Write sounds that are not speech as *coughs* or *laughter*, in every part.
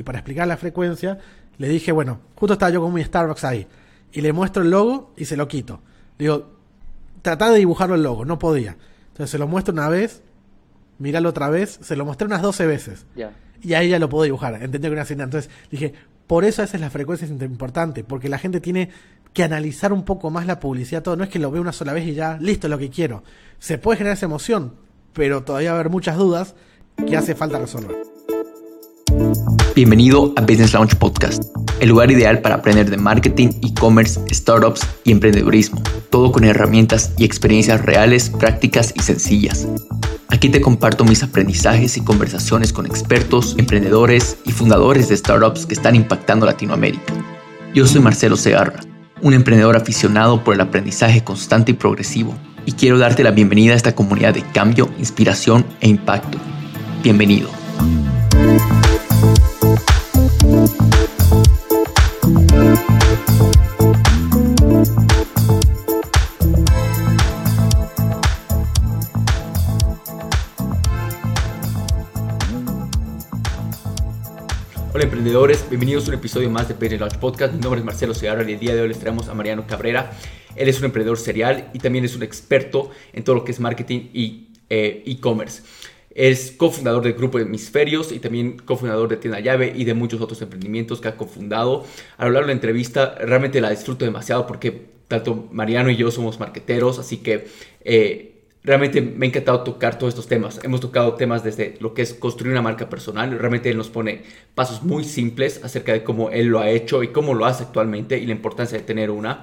y para explicar la frecuencia, le dije, bueno, justo estaba yo con mi Starbucks ahí, y le muestro el logo y se lo quito. digo, tratá de dibujarlo el logo, no podía. Entonces se lo muestro una vez, miralo otra vez, se lo mostré unas 12 veces. Y ahí ya lo puedo dibujar, entendió que era así. Entonces dije, por eso esa es la frecuencia importante, porque la gente tiene que analizar un poco más la publicidad, todo. No es que lo vea una sola vez y ya, listo, es lo que quiero. Se puede generar esa emoción, pero todavía va a haber muchas dudas que hace falta resolver. Bienvenido a Business Launch Podcast, el lugar ideal para aprender de marketing, e-commerce, startups y emprendedurismo, todo con herramientas y experiencias reales, prácticas y sencillas. Aquí te comparto mis aprendizajes y conversaciones con expertos, emprendedores y fundadores de startups que están impactando Latinoamérica. Yo soy Marcelo Segarra, un emprendedor aficionado por el aprendizaje constante y progresivo, y quiero darte la bienvenida a esta comunidad de cambio, inspiración e impacto. Bienvenido. Hola emprendedores, bienvenidos a un episodio más de Page Launch Podcast. Mi nombre es Marcelo Segarra y el día de hoy les traemos a Mariano Cabrera. Él es un emprendedor serial y también es un experto en todo lo que es marketing y eh, e-commerce. es cofundador del grupo Hemisferios y también cofundador de Tienda Llave y de muchos otros emprendimientos que ha cofundado. A lo largo de la entrevista realmente la disfruto demasiado porque tanto Mariano y yo somos marqueteros, así que eh, realmente me ha encantado tocar todos estos temas. Hemos tocado temas desde lo que es construir una marca personal. Realmente él nos pone pasos muy simples acerca de cómo él lo ha hecho y cómo lo hace actualmente y la importancia de tener una.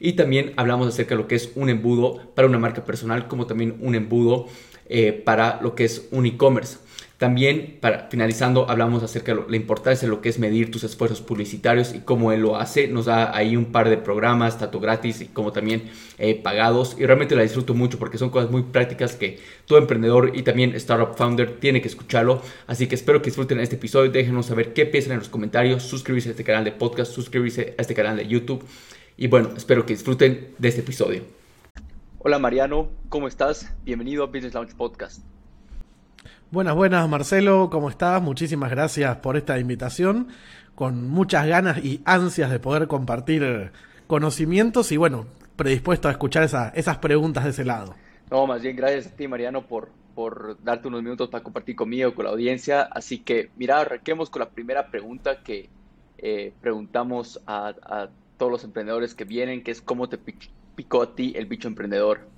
Y también hablamos acerca de lo que es un embudo para una marca personal, como también un embudo eh, para lo que es un e-commerce. También, para, finalizando, hablamos acerca de la importancia de lo que es medir tus esfuerzos publicitarios y cómo él lo hace. Nos da ahí un par de programas, tanto gratis y como también eh, pagados. Y realmente la disfruto mucho porque son cosas muy prácticas que todo emprendedor y también startup founder tiene que escucharlo. Así que espero que disfruten este episodio. Déjenos saber qué piensan en los comentarios. Suscribirse a este canal de podcast, suscribirse a este canal de YouTube. Y bueno, espero que disfruten de este episodio. Hola Mariano, ¿cómo estás? Bienvenido a Business Launch Podcast. Buenas, buenas, Marcelo, ¿cómo estás? Muchísimas gracias por esta invitación, con muchas ganas y ansias de poder compartir conocimientos y bueno, predispuesto a escuchar esas preguntas de ese lado. No, más bien gracias a ti, Mariano, por, por darte unos minutos para compartir conmigo, con la audiencia. Así que, mira, arranquemos con la primera pregunta que eh, preguntamos a, a todos los emprendedores que vienen, que es cómo te picó a ti el bicho emprendedor.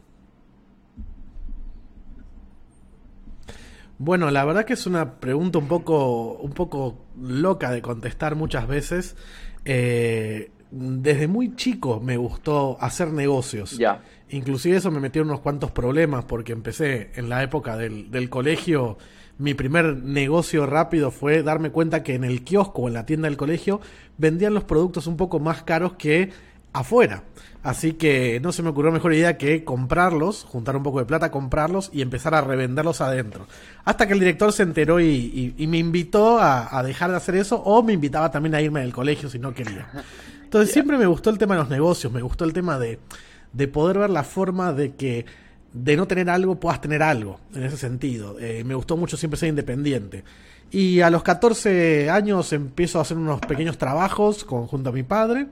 Bueno, la verdad que es una pregunta un poco, un poco loca de contestar muchas veces. Eh, desde muy chico me gustó hacer negocios. Ya. Inclusive eso me metió en unos cuantos problemas porque empecé en la época del, del colegio. Mi primer negocio rápido fue darme cuenta que en el kiosco o en la tienda del colegio vendían los productos un poco más caros que afuera. Así que no se me ocurrió mejor idea que comprarlos, juntar un poco de plata, comprarlos y empezar a revenderlos adentro. Hasta que el director se enteró y, me invitó a, dejar de hacer eso o me invitaba también a irme del colegio si no quería. Entonces siempre me gustó el tema de los negocios, me gustó el tema de, de poder ver la forma de que de no tener algo puedas tener algo, en ese sentido. Eh, me gustó mucho siempre ser independiente. Y a los 14 años empiezo a hacer unos pequeños trabajos junto a mi padre.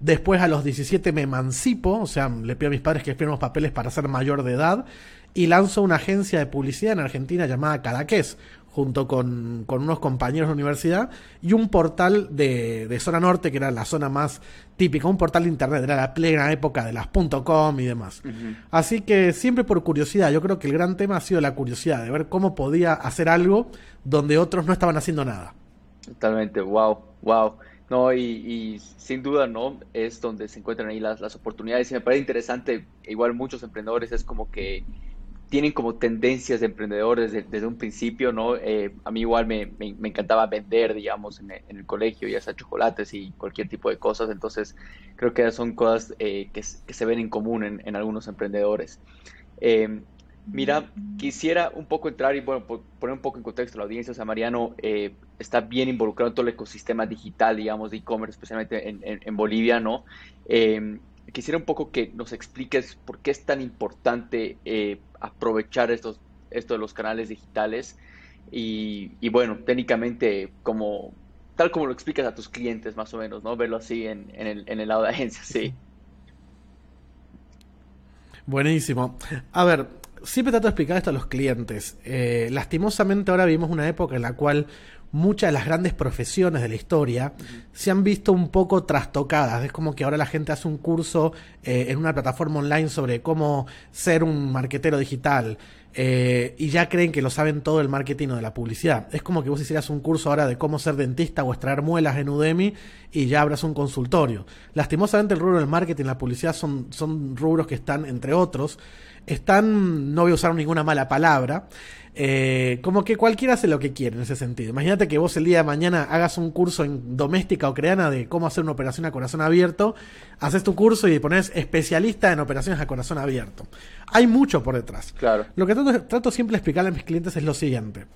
Después a los 17 me emancipo, o sea, le pido a mis padres que firmen los papeles para ser mayor de edad y lanzo una agencia de publicidad en Argentina llamada Cadaqués, junto con, unos compañeros de universidad y un portal de, de, zona norte que era la zona más típica, un portal de internet, era la plena época de las .com y demás. Así que siempre por curiosidad, yo creo que el gran tema ha sido la curiosidad de ver cómo podía hacer algo donde otros no estaban haciendo nada. Totalmente, wow, wow. No, y, sin duda, ¿no? Es donde se encuentran ahí las, las oportunidades. Y me parece interesante, igual muchos emprendedores es como que tienen como tendencias de emprendedores desde, un principio, ¿no? Eh, a mí igual me, me, encantaba vender, digamos, en, el colegio, ya sea chocolates y cualquier tipo de cosas. Entonces, creo que son cosas eh, que, que, se ven en común en, en algunos emprendedores. Eh, Mira, quisiera un poco entrar y bueno, poner un poco en contexto la audiencia. O sea, Mariano eh, está bien involucrado en todo el ecosistema digital, digamos, de e-commerce, especialmente en, Bolivia, ¿no? Em, quisiera un poco que nos expliques por qué es tan importante eh, aprovechar estos, esto de los canales digitales y, bueno, técnicamente, como tal como lo explicas a tus clientes, más o menos, ¿no? Verlo así en, el, en el lado de agencia, sí. Buenísimo. A ver, siempre trato de explicar esto a los clientes. Eh, lastimosamente ahora vivimos una época en la cual muchas de las grandes profesiones de la historia se han visto un poco trastocadas. Es como que ahora la gente hace un curso eh, en una plataforma online sobre cómo ser un marquetero digital. Eh, y ya creen que lo saben todo el marketing o de la publicidad. Es como que vos hicieras un curso ahora de cómo ser dentista o extraer muelas en Udemy y ya abras un consultorio. Lastimosamente el rubro del marketing y la publicidad son, son rubros que están, entre otros, están, no voy a usar ninguna mala palabra, eh, como que cualquiera hace lo que quiere en ese sentido. Imagínate que vos el día de mañana hagas un curso en doméstica o creana de cómo hacer una operación a corazón abierto, haces tu curso y pones especialista en operaciones a corazón abierto. Hay mucho por detrás. Claro. Lo que trato, trato siempre de explicarle a mis clientes es lo siguiente.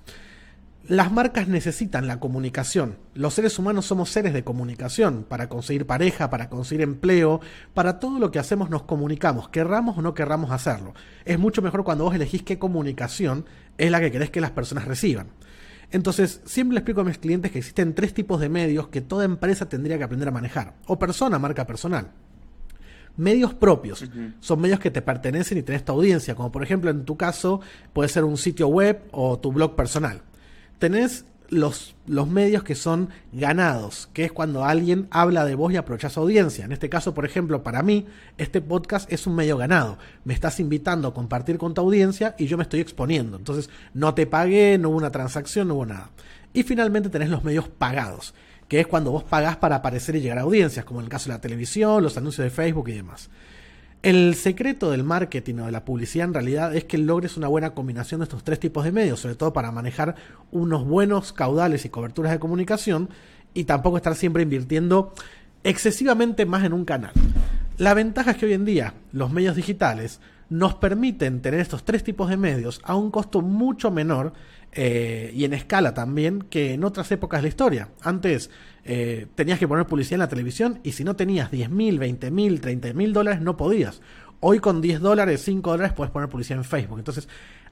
Las marcas necesitan la comunicación. Los seres humanos somos seres de comunicación. Para conseguir pareja, para conseguir empleo, para todo lo que hacemos nos comunicamos, querramos o no querramos hacerlo. Es mucho mejor cuando vos elegís qué comunicación es la que querés que las personas reciban. Entonces, siempre le explico a mis clientes que existen tres tipos de medios que toda empresa tendría que aprender a manejar. O persona, marca personal. Medios propios. Son medios que te pertenecen y tenés tu audiencia, como por ejemplo en tu caso puede ser un sitio web o tu blog personal tenés los, los medios que son ganados, que es cuando alguien habla de vos y aprovecha su audiencia. En este caso, por ejemplo, para mí, este podcast es un medio ganado. Me estás invitando a compartir con tu audiencia y yo me estoy exponiendo. Entonces, no te pagué, no hubo una transacción, no hubo nada. Y finalmente tenés los medios pagados, que es cuando vos pagás para aparecer y llegar a audiencias, como en el caso de la televisión, los anuncios de Facebook y demás. El secreto del marketing o de la publicidad en realidad es que logres una buena combinación de estos tres tipos de medios, sobre todo para manejar unos buenos caudales y coberturas de comunicación y tampoco estar siempre invirtiendo excesivamente más en un canal. La ventaja es que hoy en día los medios digitales nos permiten tener estos tres tipos de medios a un costo mucho menor eh, y en escala también que en otras épocas de la historia. Antes eh, tenías que poner publicidad en la televisión y si no tenías 10 mil, 20 mil, 30 mil dólares no podías. Hoy con 10 dólares, 5 dólares puedes poner publicidad en Facebook. Entonces,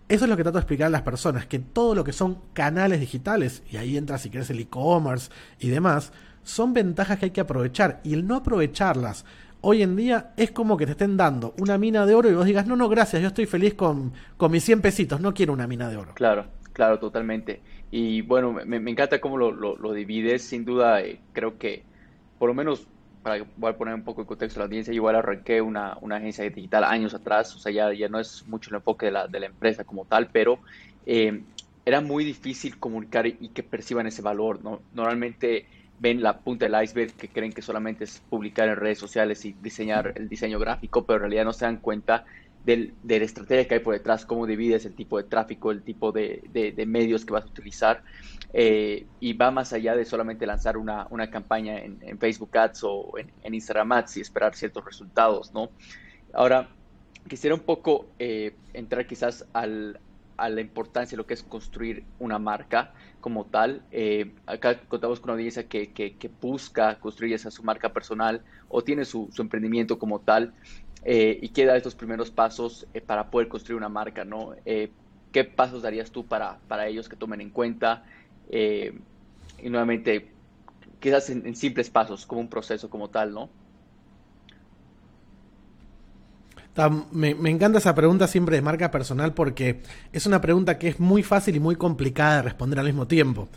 eso es lo que trato de explicar a las personas, que todo lo que son canales digitales, y ahí entra si quieres el e-commerce y demás, son ventajas que hay que aprovechar. Y el no aprovecharlas hoy en día es como que te estén dando una mina de oro y vos digas, no, no, gracias, yo estoy feliz con, con mis 100 pesitos, no quiero una mina de oro. Claro, claro, totalmente. Y bueno, me, encanta cómo lo, lo, divides, sin duda, eh, creo que, por lo menos, para voy a poner un poco de contexto a la audiencia, igual arranqué una, una agencia digital años atrás, o sea, ya, ya no es mucho el enfoque de la, de la empresa como tal, pero eh, era muy difícil comunicar y que perciban ese valor, ¿no? Normalmente ven la punta del iceberg que creen que solamente es publicar en redes sociales y diseñar el diseño gráfico, pero en realidad no se dan cuenta del, de la estrategia que hay por detrás, cómo divides el tipo de tráfico, el tipo de, de, medios que vas a utilizar, eh, y va más allá de solamente lanzar una, una campaña en, en, Facebook Ads o en, Instagram Ads y esperar ciertos resultados, ¿no? Ahora, quisiera un poco eh, entrar quizás al, a la importancia de lo que es construir una marca como tal. Eh, acá contamos con una audiencia que, que, busca construir esa su marca personal o tiene su, emprendimiento como tal eh, y queda estos primeros pasos eh, para poder construir una marca, ¿no? ¿Qué pasos darías tú para, para ellos que tomen en cuenta? y nuevamente, quizás en simples pasos, como un proceso como tal, ¿no? Me, encanta esa pregunta siempre de marca personal porque es una pregunta que es muy fácil y muy complicada de responder al mismo tiempo.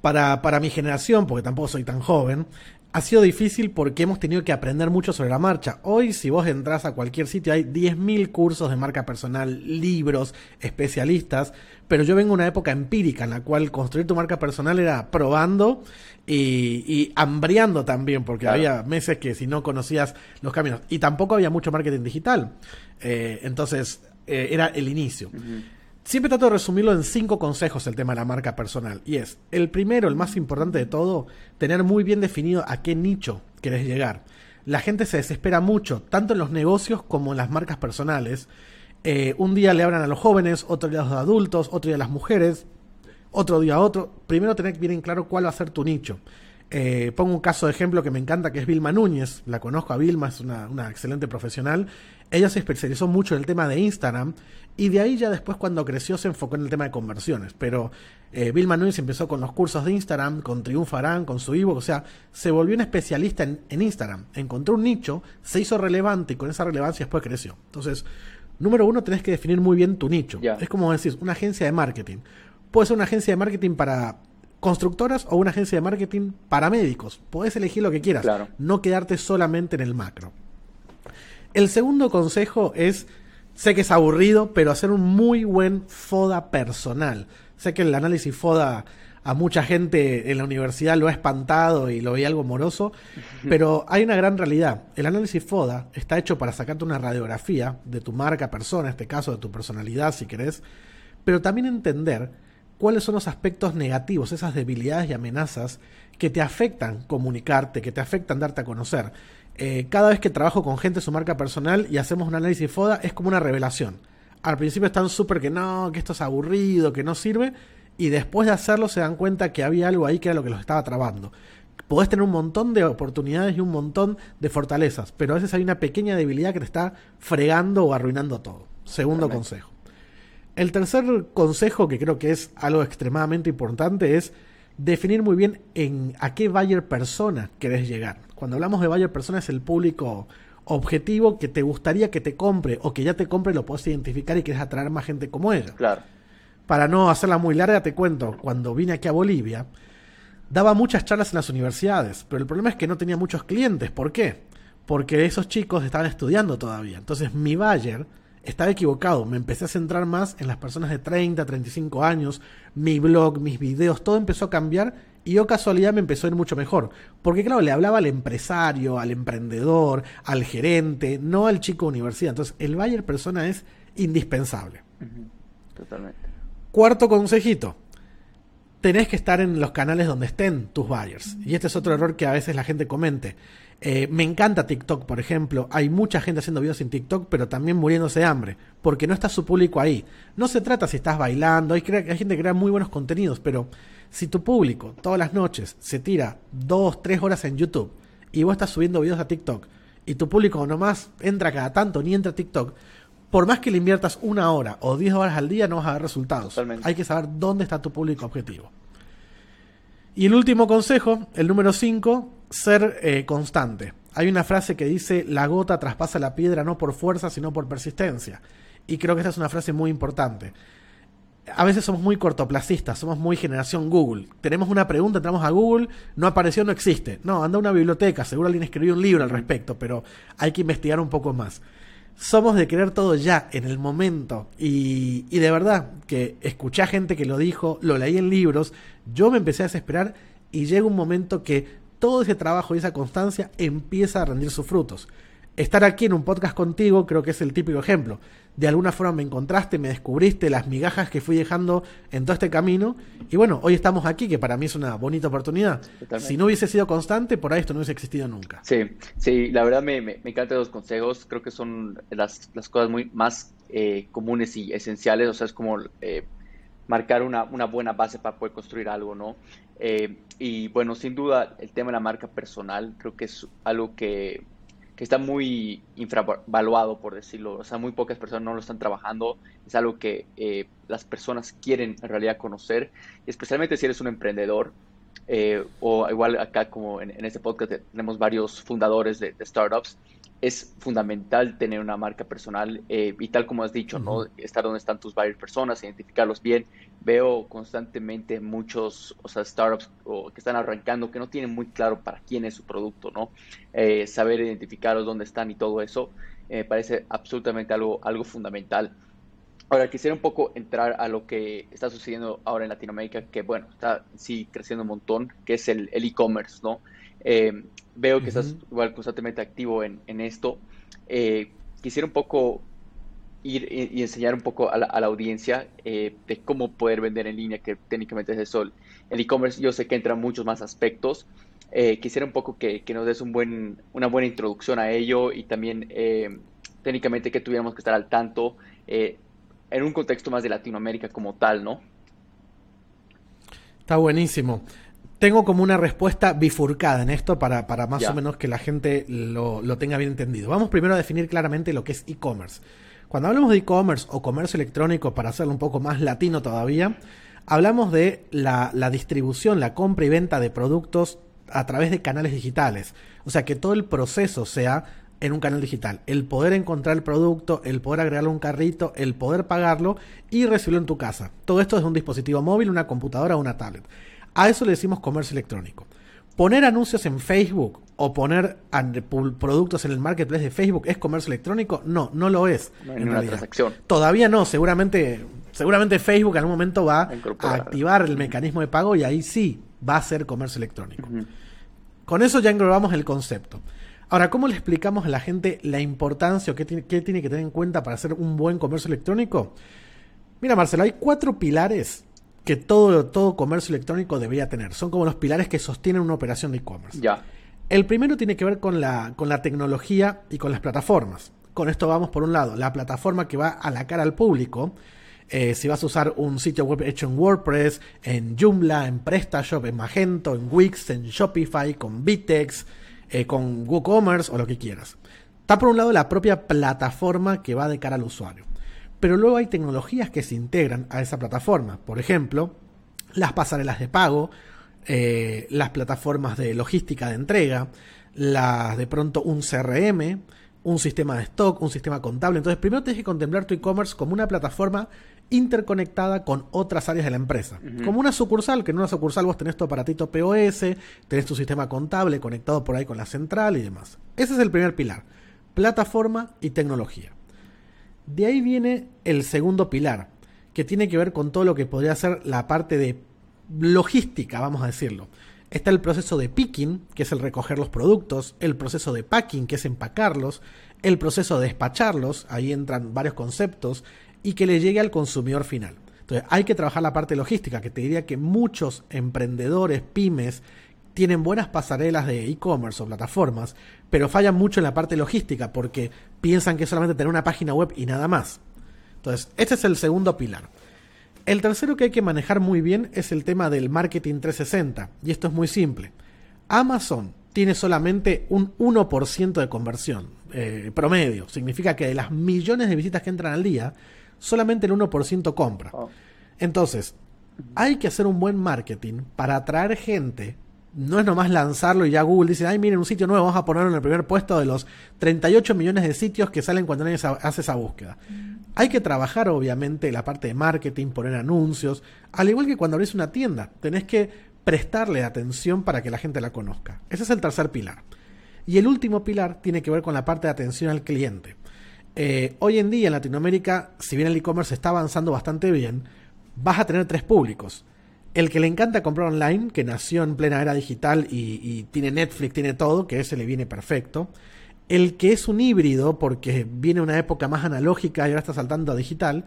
para, para mi generación, porque tampoco soy tan joven, ha sido difícil porque hemos tenido que aprender mucho sobre la marcha. Hoy, si vos entras a cualquier sitio, hay 10.000 cursos de marca personal, libros, especialistas, pero yo vengo de una época empírica en la cual construir tu marca personal era probando y, y hambriando también, porque había meses que si no conocías los caminos. Y tampoco había mucho marketing digital. Eh, entonces, eh, era el inicio. Siempre trato de resumirlo en cinco consejos el tema de la marca personal. Y es, el primero, el más importante de todo, tener muy bien definido a qué nicho querés llegar. La gente se desespera mucho, tanto en los negocios como en las marcas personales. Eh, un día le hablan a los jóvenes, otro día a los adultos, otro día a las mujeres, otro día a otro. Primero tener bien en claro cuál va a ser tu nicho. Eh, pongo un caso de ejemplo que me encanta, que es Vilma Núñez. La conozco a Vilma, es una, una excelente profesional. Ella se especializó mucho en el tema de Instagram y de ahí ya después cuando creció se enfocó en el tema de conversiones. Pero eh, Bill Núñez empezó con los cursos de Instagram, con Triunfarán, con su ebook, o sea, se volvió un especialista en, en, Instagram. Encontró un nicho, se hizo relevante y con esa relevancia después creció. Entonces, número uno, tenés que definir muy bien tu nicho. Es como decir, una agencia de marketing. Puede ser una agencia de marketing para constructoras o una agencia de marketing para médicos. Podés elegir lo que quieras, no quedarte solamente en el macro. El segundo consejo es, sé que es aburrido, pero hacer un muy buen FODA personal. Sé que el análisis FODA a mucha gente en la universidad lo ha espantado y lo veía algo moroso, pero hay una gran realidad. El análisis FODA está hecho para sacarte una radiografía de tu marca persona, en este caso de tu personalidad si querés, pero también entender cuáles son los aspectos negativos, esas debilidades y amenazas que te afectan comunicarte, que te afectan darte a conocer. Eh, cada vez que trabajo con gente de su marca personal y hacemos un análisis FODA es como una revelación. Al principio están súper que no, que esto es aburrido, que no sirve, y después de hacerlo se dan cuenta que había algo ahí que era lo que los estaba trabando. Podés tener un montón de oportunidades y un montón de fortalezas, pero a veces hay una pequeña debilidad que te está fregando o arruinando todo. Segundo consejo. El tercer consejo, que creo que es algo extremadamente importante, es definir muy bien en a qué buyer persona querés llegar. Cuando hablamos de buyer persona es el público objetivo que te gustaría que te compre o que ya te compre lo puedes identificar y quieres atraer más gente como ella. Claro. Para no hacerla muy larga, te cuento, cuando vine aquí a Bolivia, daba muchas charlas en las universidades, pero el problema es que no tenía muchos clientes. ¿Por qué? Porque esos chicos estaban estudiando todavía. Entonces mi buyer estaba equivocado. Me empecé a centrar más en las personas de 30, 35 años. Mi blog, mis videos, todo empezó a cambiar y yo casualidad me empezó a ir mucho mejor. Porque claro, le hablaba al empresario, al emprendedor, al gerente, no al chico de universidad. Entonces, el buyer persona es indispensable. Totalmente. Cuarto consejito. Tenés que estar en los canales donde estén tus buyers. Y este es otro error que a veces la gente comente. Eh, me encanta TikTok, por ejemplo. Hay mucha gente haciendo videos en TikTok, pero también muriéndose de hambre, porque no está su público ahí. No se trata si estás bailando, hay, hay gente que crea muy buenos contenidos, pero si tu público todas las noches se tira dos, tres horas en YouTube y vos estás subiendo videos a TikTok y tu público nomás entra cada tanto ni entra a TikTok, por más que le inviertas una hora o diez horas al día no vas a ver resultados. Hay que saber dónde está tu público objetivo. Y el último consejo, el número 5, ser eh, constante. Hay una frase que dice, la gota traspasa la piedra no por fuerza, sino por persistencia. Y creo que esta es una frase muy importante. A veces somos muy cortoplacistas, somos muy generación Google. Tenemos una pregunta, entramos a Google, no apareció, no existe. No, anda a una biblioteca, seguro alguien escribió un libro al respecto, pero hay que investigar un poco más. Somos de querer todo ya, en el momento. Y, y de verdad que escuché a gente que lo dijo, lo leí en libros, yo me empecé a desesperar y llega un momento que todo ese trabajo y esa constancia empieza a rendir sus frutos. Estar aquí en un podcast contigo creo que es el típico ejemplo. De alguna forma me encontraste, me descubriste las migajas que fui dejando en todo este camino. Y bueno, hoy estamos aquí, que para mí es una bonita oportunidad. Si no hubiese sido constante, por ahí esto no hubiese existido nunca. Sí, sí, la verdad me, me, encantan los consejos. Creo que son las, las cosas muy más eh, comunes y esenciales. O sea, es como eh, marcar una, una, buena base para poder construir algo, ¿no? Eh, y bueno, sin duda, el tema de la marca personal creo que es algo que, que, está muy infravaluado, por decirlo. O sea, muy pocas personas no lo están trabajando. Es algo que eh, las personas quieren en realidad conocer, especialmente si eres un emprendedor. Eh, o igual acá como en, este podcast tenemos varios fundadores de, de startups es fundamental tener una marca personal eh, y tal como has dicho, ¿no? Estar donde están tus varias personas, identificarlos bien. Veo constantemente muchos, o sea, startups que están arrancando que no tienen muy claro para quién es su producto, ¿no? Eh, saber identificarlos, dónde están y todo eso me parece absolutamente algo, algo fundamental. Ahora, quisiera un poco entrar a lo que está sucediendo ahora en Latinoamérica, que bueno, está sí creciendo un montón, que es el e-commerce, ¿no? Eh, veo que estás igual constantemente activo en, esto. Eh, quisiera un poco ir y, enseñar un poco a la, audiencia eh, de cómo poder vender en línea, que técnicamente es eso. El e-commerce yo sé que entra muchos más aspectos. quisiera un poco que, nos des un buen, una buena introducción a ello y también técnicamente que tuviéramos que estar al tanto en un contexto más de Latinoamérica como tal, ¿no? Está buenísimo tengo como una respuesta bifurcada en esto para, para más o menos que la gente lo, lo, tenga bien entendido. Vamos primero a definir claramente lo que es e-commerce. Cuando hablamos de e-commerce o comercio electrónico, para hacerlo un poco más latino todavía, hablamos de la, la distribución, la compra y venta de productos a través de canales digitales. O sea, que todo el proceso sea en un canal digital. El poder encontrar el producto, el poder agregarlo a un carrito, el poder pagarlo y recibirlo en tu casa. Todo esto es un dispositivo móvil, una computadora o una tablet. A eso le decimos comercio electrónico. Poner anuncios en Facebook o poner productos en el marketplace de Facebook es comercio electrónico? No, no lo es. en una transacción. Todavía no, seguramente, seguramente Facebook en algún momento va a, activar el mecanismo de pago y ahí sí va a ser comercio electrónico. Con eso ya englobamos el concepto. Ahora, ¿cómo le explicamos a la gente la importancia o qué tiene que tener en cuenta para hacer un buen comercio electrónico? Mira, Marcelo, hay cuatro pilares que todo, todo comercio electrónico debería tener. Son como los pilares que sostienen una operación de e-commerce. Ya. El primero tiene que ver con la, con la tecnología y con las plataformas. Con esto vamos por un lado, la plataforma que va a la cara al público. Eh, si vas a usar un sitio web hecho en WordPress, en Joomla, en PrestaShop, en Magento, en Wix, en Shopify, con Vitex, eh, con WooCommerce o lo que quieras. Está por un lado la propia plataforma que va de cara al usuario. Pero luego hay tecnologías que se integran a esa plataforma. Por ejemplo, las pasarelas de pago, eh, las plataformas de logística de entrega, las de pronto un CRM, un sistema de stock, un sistema contable. Entonces, primero tienes que contemplar tu e-commerce como una plataforma interconectada con otras áreas de la empresa. Como una sucursal, que en una sucursal vos tenés tu aparatito POS, tenés tu sistema contable conectado por ahí con la central y demás. Ese es el primer pilar, plataforma y tecnología. De ahí viene el segundo pilar, que tiene que ver con todo lo que podría ser la parte de logística, vamos a decirlo. Está el proceso de picking, que es el recoger los productos, el proceso de packing, que es empacarlos, el proceso de despacharlos, ahí entran varios conceptos, y que le llegue al consumidor final. Entonces hay que trabajar la parte logística, que te diría que muchos emprendedores, pymes, tienen buenas pasarelas de e-commerce o plataformas, pero fallan mucho en la parte logística porque piensan que es solamente tener una página web y nada más. Entonces, este es el segundo pilar. El tercero que hay que manejar muy bien es el tema del marketing 360, y esto es muy simple. Amazon tiene solamente un 1% de conversión eh, promedio, significa que de las millones de visitas que entran al día, solamente el 1% compra. Oh. Entonces, hay que hacer un buen marketing para atraer gente. No es nomás lanzarlo y ya Google dice, ay, miren, un sitio nuevo, vamos a ponerlo en el primer puesto de los 38 millones de sitios que salen cuando alguien hace esa búsqueda. Hay que trabajar, obviamente, la parte de marketing, poner anuncios, al igual que cuando abrís una tienda. Tenés que prestarle atención para que la gente la conozca. Ese es el tercer pilar. Y el último pilar tiene que ver con la parte de atención al cliente. Eh, hoy en día en Latinoamérica, si bien el e-commerce está avanzando bastante bien, vas a tener tres públicos. El que le encanta comprar online, que nació en plena era digital y, tiene Netflix, tiene todo, que ese le viene perfecto. El que es un híbrido, porque viene una época más analógica y ahora está saltando a digital.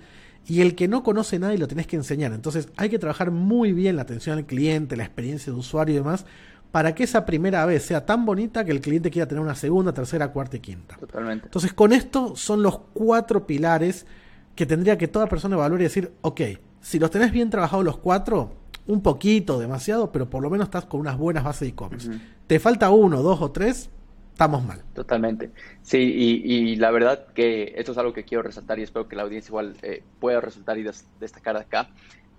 Y el que no conoce nada y lo tenés que enseñar. Entonces hay que trabajar muy bien la atención al cliente, la experiencia de usuario y demás, para que esa primera vez sea tan bonita que el cliente quiera tener una segunda, tercera, cuarta y quinta. Totalmente. Entonces, con esto son los cuatro pilares que tendría que toda persona evaluar y decir, ok, si los tenés bien trabajados los cuatro, un poquito, demasiado, pero por lo menos estás con unas buenas bases de e-commerce. Te falta uno, dos o tres, estamos mal. Totalmente. Sí, y, la verdad que esto es algo que quiero resaltar y espero que la audiencia igual eh, pueda resaltar y destacar acá.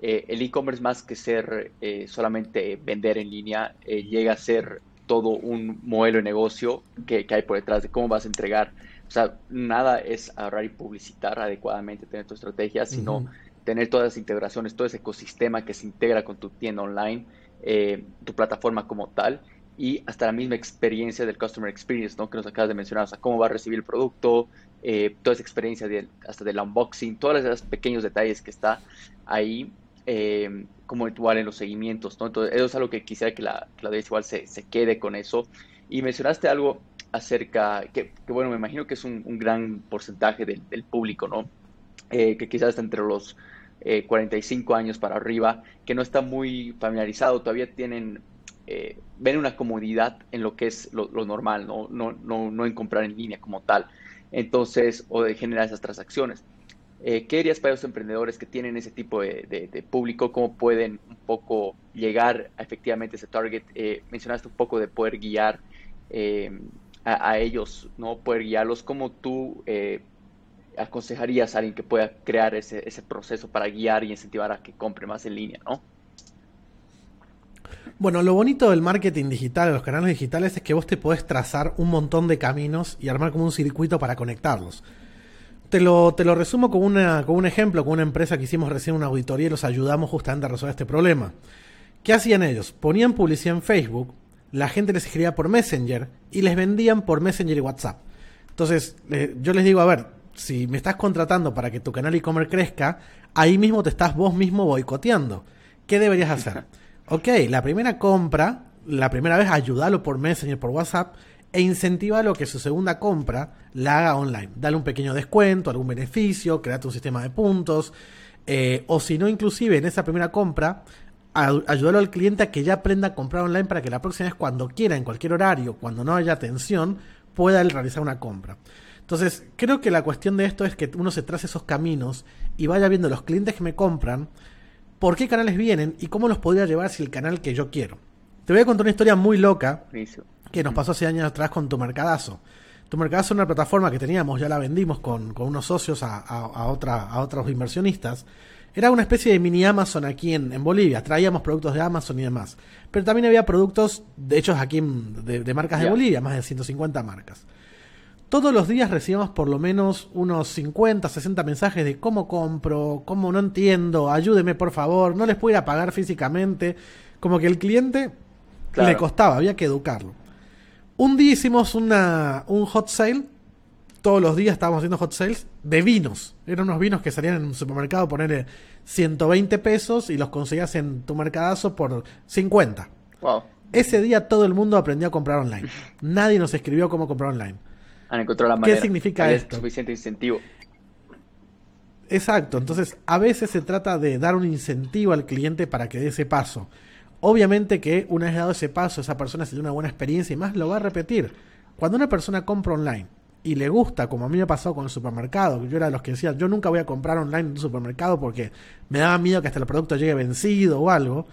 Eh, el e-commerce más que ser eh, solamente vender en línea, eh, llega a ser todo un modelo de negocio que, hay por detrás de cómo vas a entregar. O sea, nada es ahorrar y publicitar adecuadamente, tener tu estrategia, sino tener todas las integraciones, todo ese ecosistema que se integra con tu tienda online, tu plataforma como tal y hasta la misma experiencia del customer experience, ¿no? Que nos acabas de mencionar, o sea, cómo va a recibir el producto, toda esa experiencia hasta del unboxing, todos esos pequeños detalles que está ahí eh, como igual en los seguimientos, ¿no? Entonces, eso es algo que quisiera que la, que igual se, se, quede con eso. Y mencionaste algo acerca, que, bueno, me imagino que es un, gran porcentaje del, público, ¿no? Eh, que quizás está entre los 45 eh, años para arriba, que no está muy familiarizado, todavía tienen, eh, ven una comodidad en lo que es lo, normal, ¿no? No, ¿no? no en comprar en línea como tal. Entonces, o de generar esas transacciones. Eh, ¿Qué dirías para los emprendedores que tienen ese tipo de, público? ¿Cómo pueden un poco llegar a efectivamente ese target? Mencionaste un poco de poder guiar a, ellos, ¿no? Poder guiarlos. ¿Cómo tú aconsejarías a alguien que pueda crear ese, ese proceso para guiar y incentivar a que compre más en línea, ¿no? Bueno, lo bonito del marketing digital, de los canales digitales, es que vos te podés trazar un montón de caminos y armar como un circuito para conectarlos. Te lo, te lo resumo con, una, con un ejemplo, con una empresa que hicimos recién una auditoría y los ayudamos justamente a resolver este problema. ¿Qué hacían ellos? Ponían publicidad en Facebook, la gente les escribía por Messenger y les vendían por Messenger y WhatsApp. Entonces, yo les digo, a ver, si me estás contratando para que tu canal e-commerce crezca, ahí mismo te estás vos mismo boicoteando. ¿Qué deberías hacer? *laughs* Ok, la primera compra, la primera vez ayúdalo por Messenger, por WhatsApp, e incentiva lo que su segunda compra la haga online. Dale un pequeño descuento, algún beneficio, créate un sistema de puntos, eh, o si no, inclusive en esa primera compra, ayúdalo al cliente a que ya aprenda a comprar online para que la próxima vez, cuando quiera, en cualquier horario, cuando no haya atención, pueda él realizar una compra. Entonces, creo que la cuestión de esto es que uno se trace esos caminos y vaya viendo los clientes que me compran, por qué canales vienen y cómo los podría llevar hacia el canal que yo quiero. Te voy a contar una historia muy loca que nos pasó hace años atrás con Tu Mercadazo. Tu Mercadazo es una plataforma que teníamos, ya la vendimos con, unos socios a, otra, a otros inversionistas. Era una especie de mini Amazon aquí en, Bolivia. Traíamos productos de Amazon y demás. Pero también había productos de hechos aquí de, marcas de Bolivia, más de 150 marcas. Todos los días recibimos por lo menos unos 50, 60 mensajes de cómo compro, cómo no entiendo, ayúdeme por favor, no les puedo ir a pagar físicamente. Como que el cliente le costaba, había que educarlo. Un día hicimos una, un hot sale, todos los días estábamos haciendo hot sales de vinos. Eran unos vinos que salían en un supermercado, ponerle 120 pesos y los conseguías en tu mercadazo por 50. Ese día todo el mundo aprendió a comprar online. *laughs* Nadie nos escribió cómo comprar online han encontrado la manera. ¿Qué significa esto? suficiente incentivo. Exacto, entonces a veces se trata de dar un incentivo al cliente para que dé ese paso. Obviamente que una vez dado ese paso, esa persona se tiene una buena experiencia y más lo va a repetir. Cuando una persona compra online y le gusta, como a mí me ha pasado con el supermercado, yo era de los que decía, yo nunca voy a comprar online en un supermercado porque me daba miedo que hasta el producto llegue vencido o algo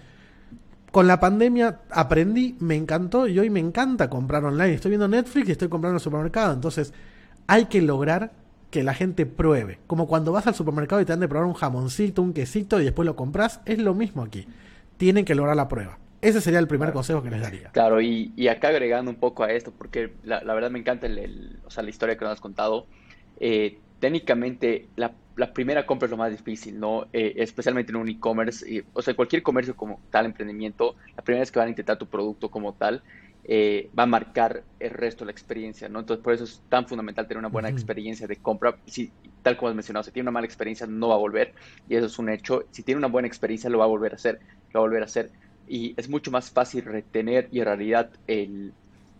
con la pandemia aprendí, me encantó y hoy me encanta comprar online. Estoy viendo Netflix y estoy comprando en el supermercado. Entonces, hay que lograr que la gente pruebe. Como cuando vas al supermercado y te dan de probar un jamoncito, un quesito y después lo compras, es lo mismo aquí. Tienen que lograr la prueba. Ese sería el primer consejo que les daría. Claro, y, acá agregando un poco a esto, porque la, verdad me encanta el, o sea, la historia que nos has contado. Eh, técnicamente la, primera compra es lo más difícil, ¿no? Eh, especialmente en un e-commerce, o sea, cualquier comercio como tal, emprendimiento, la primera vez que van a intentar tu producto como tal, eh, va a marcar el resto de la experiencia, ¿no? Entonces, por eso es tan fundamental tener una buena experiencia de compra. Si, tal como has mencionado, si tiene una mala experiencia, no va a volver, y eso es un hecho. Si tiene una buena experiencia, lo va a volver a hacer, lo va a volver a hacer. Y es mucho más fácil retener y en realidad el,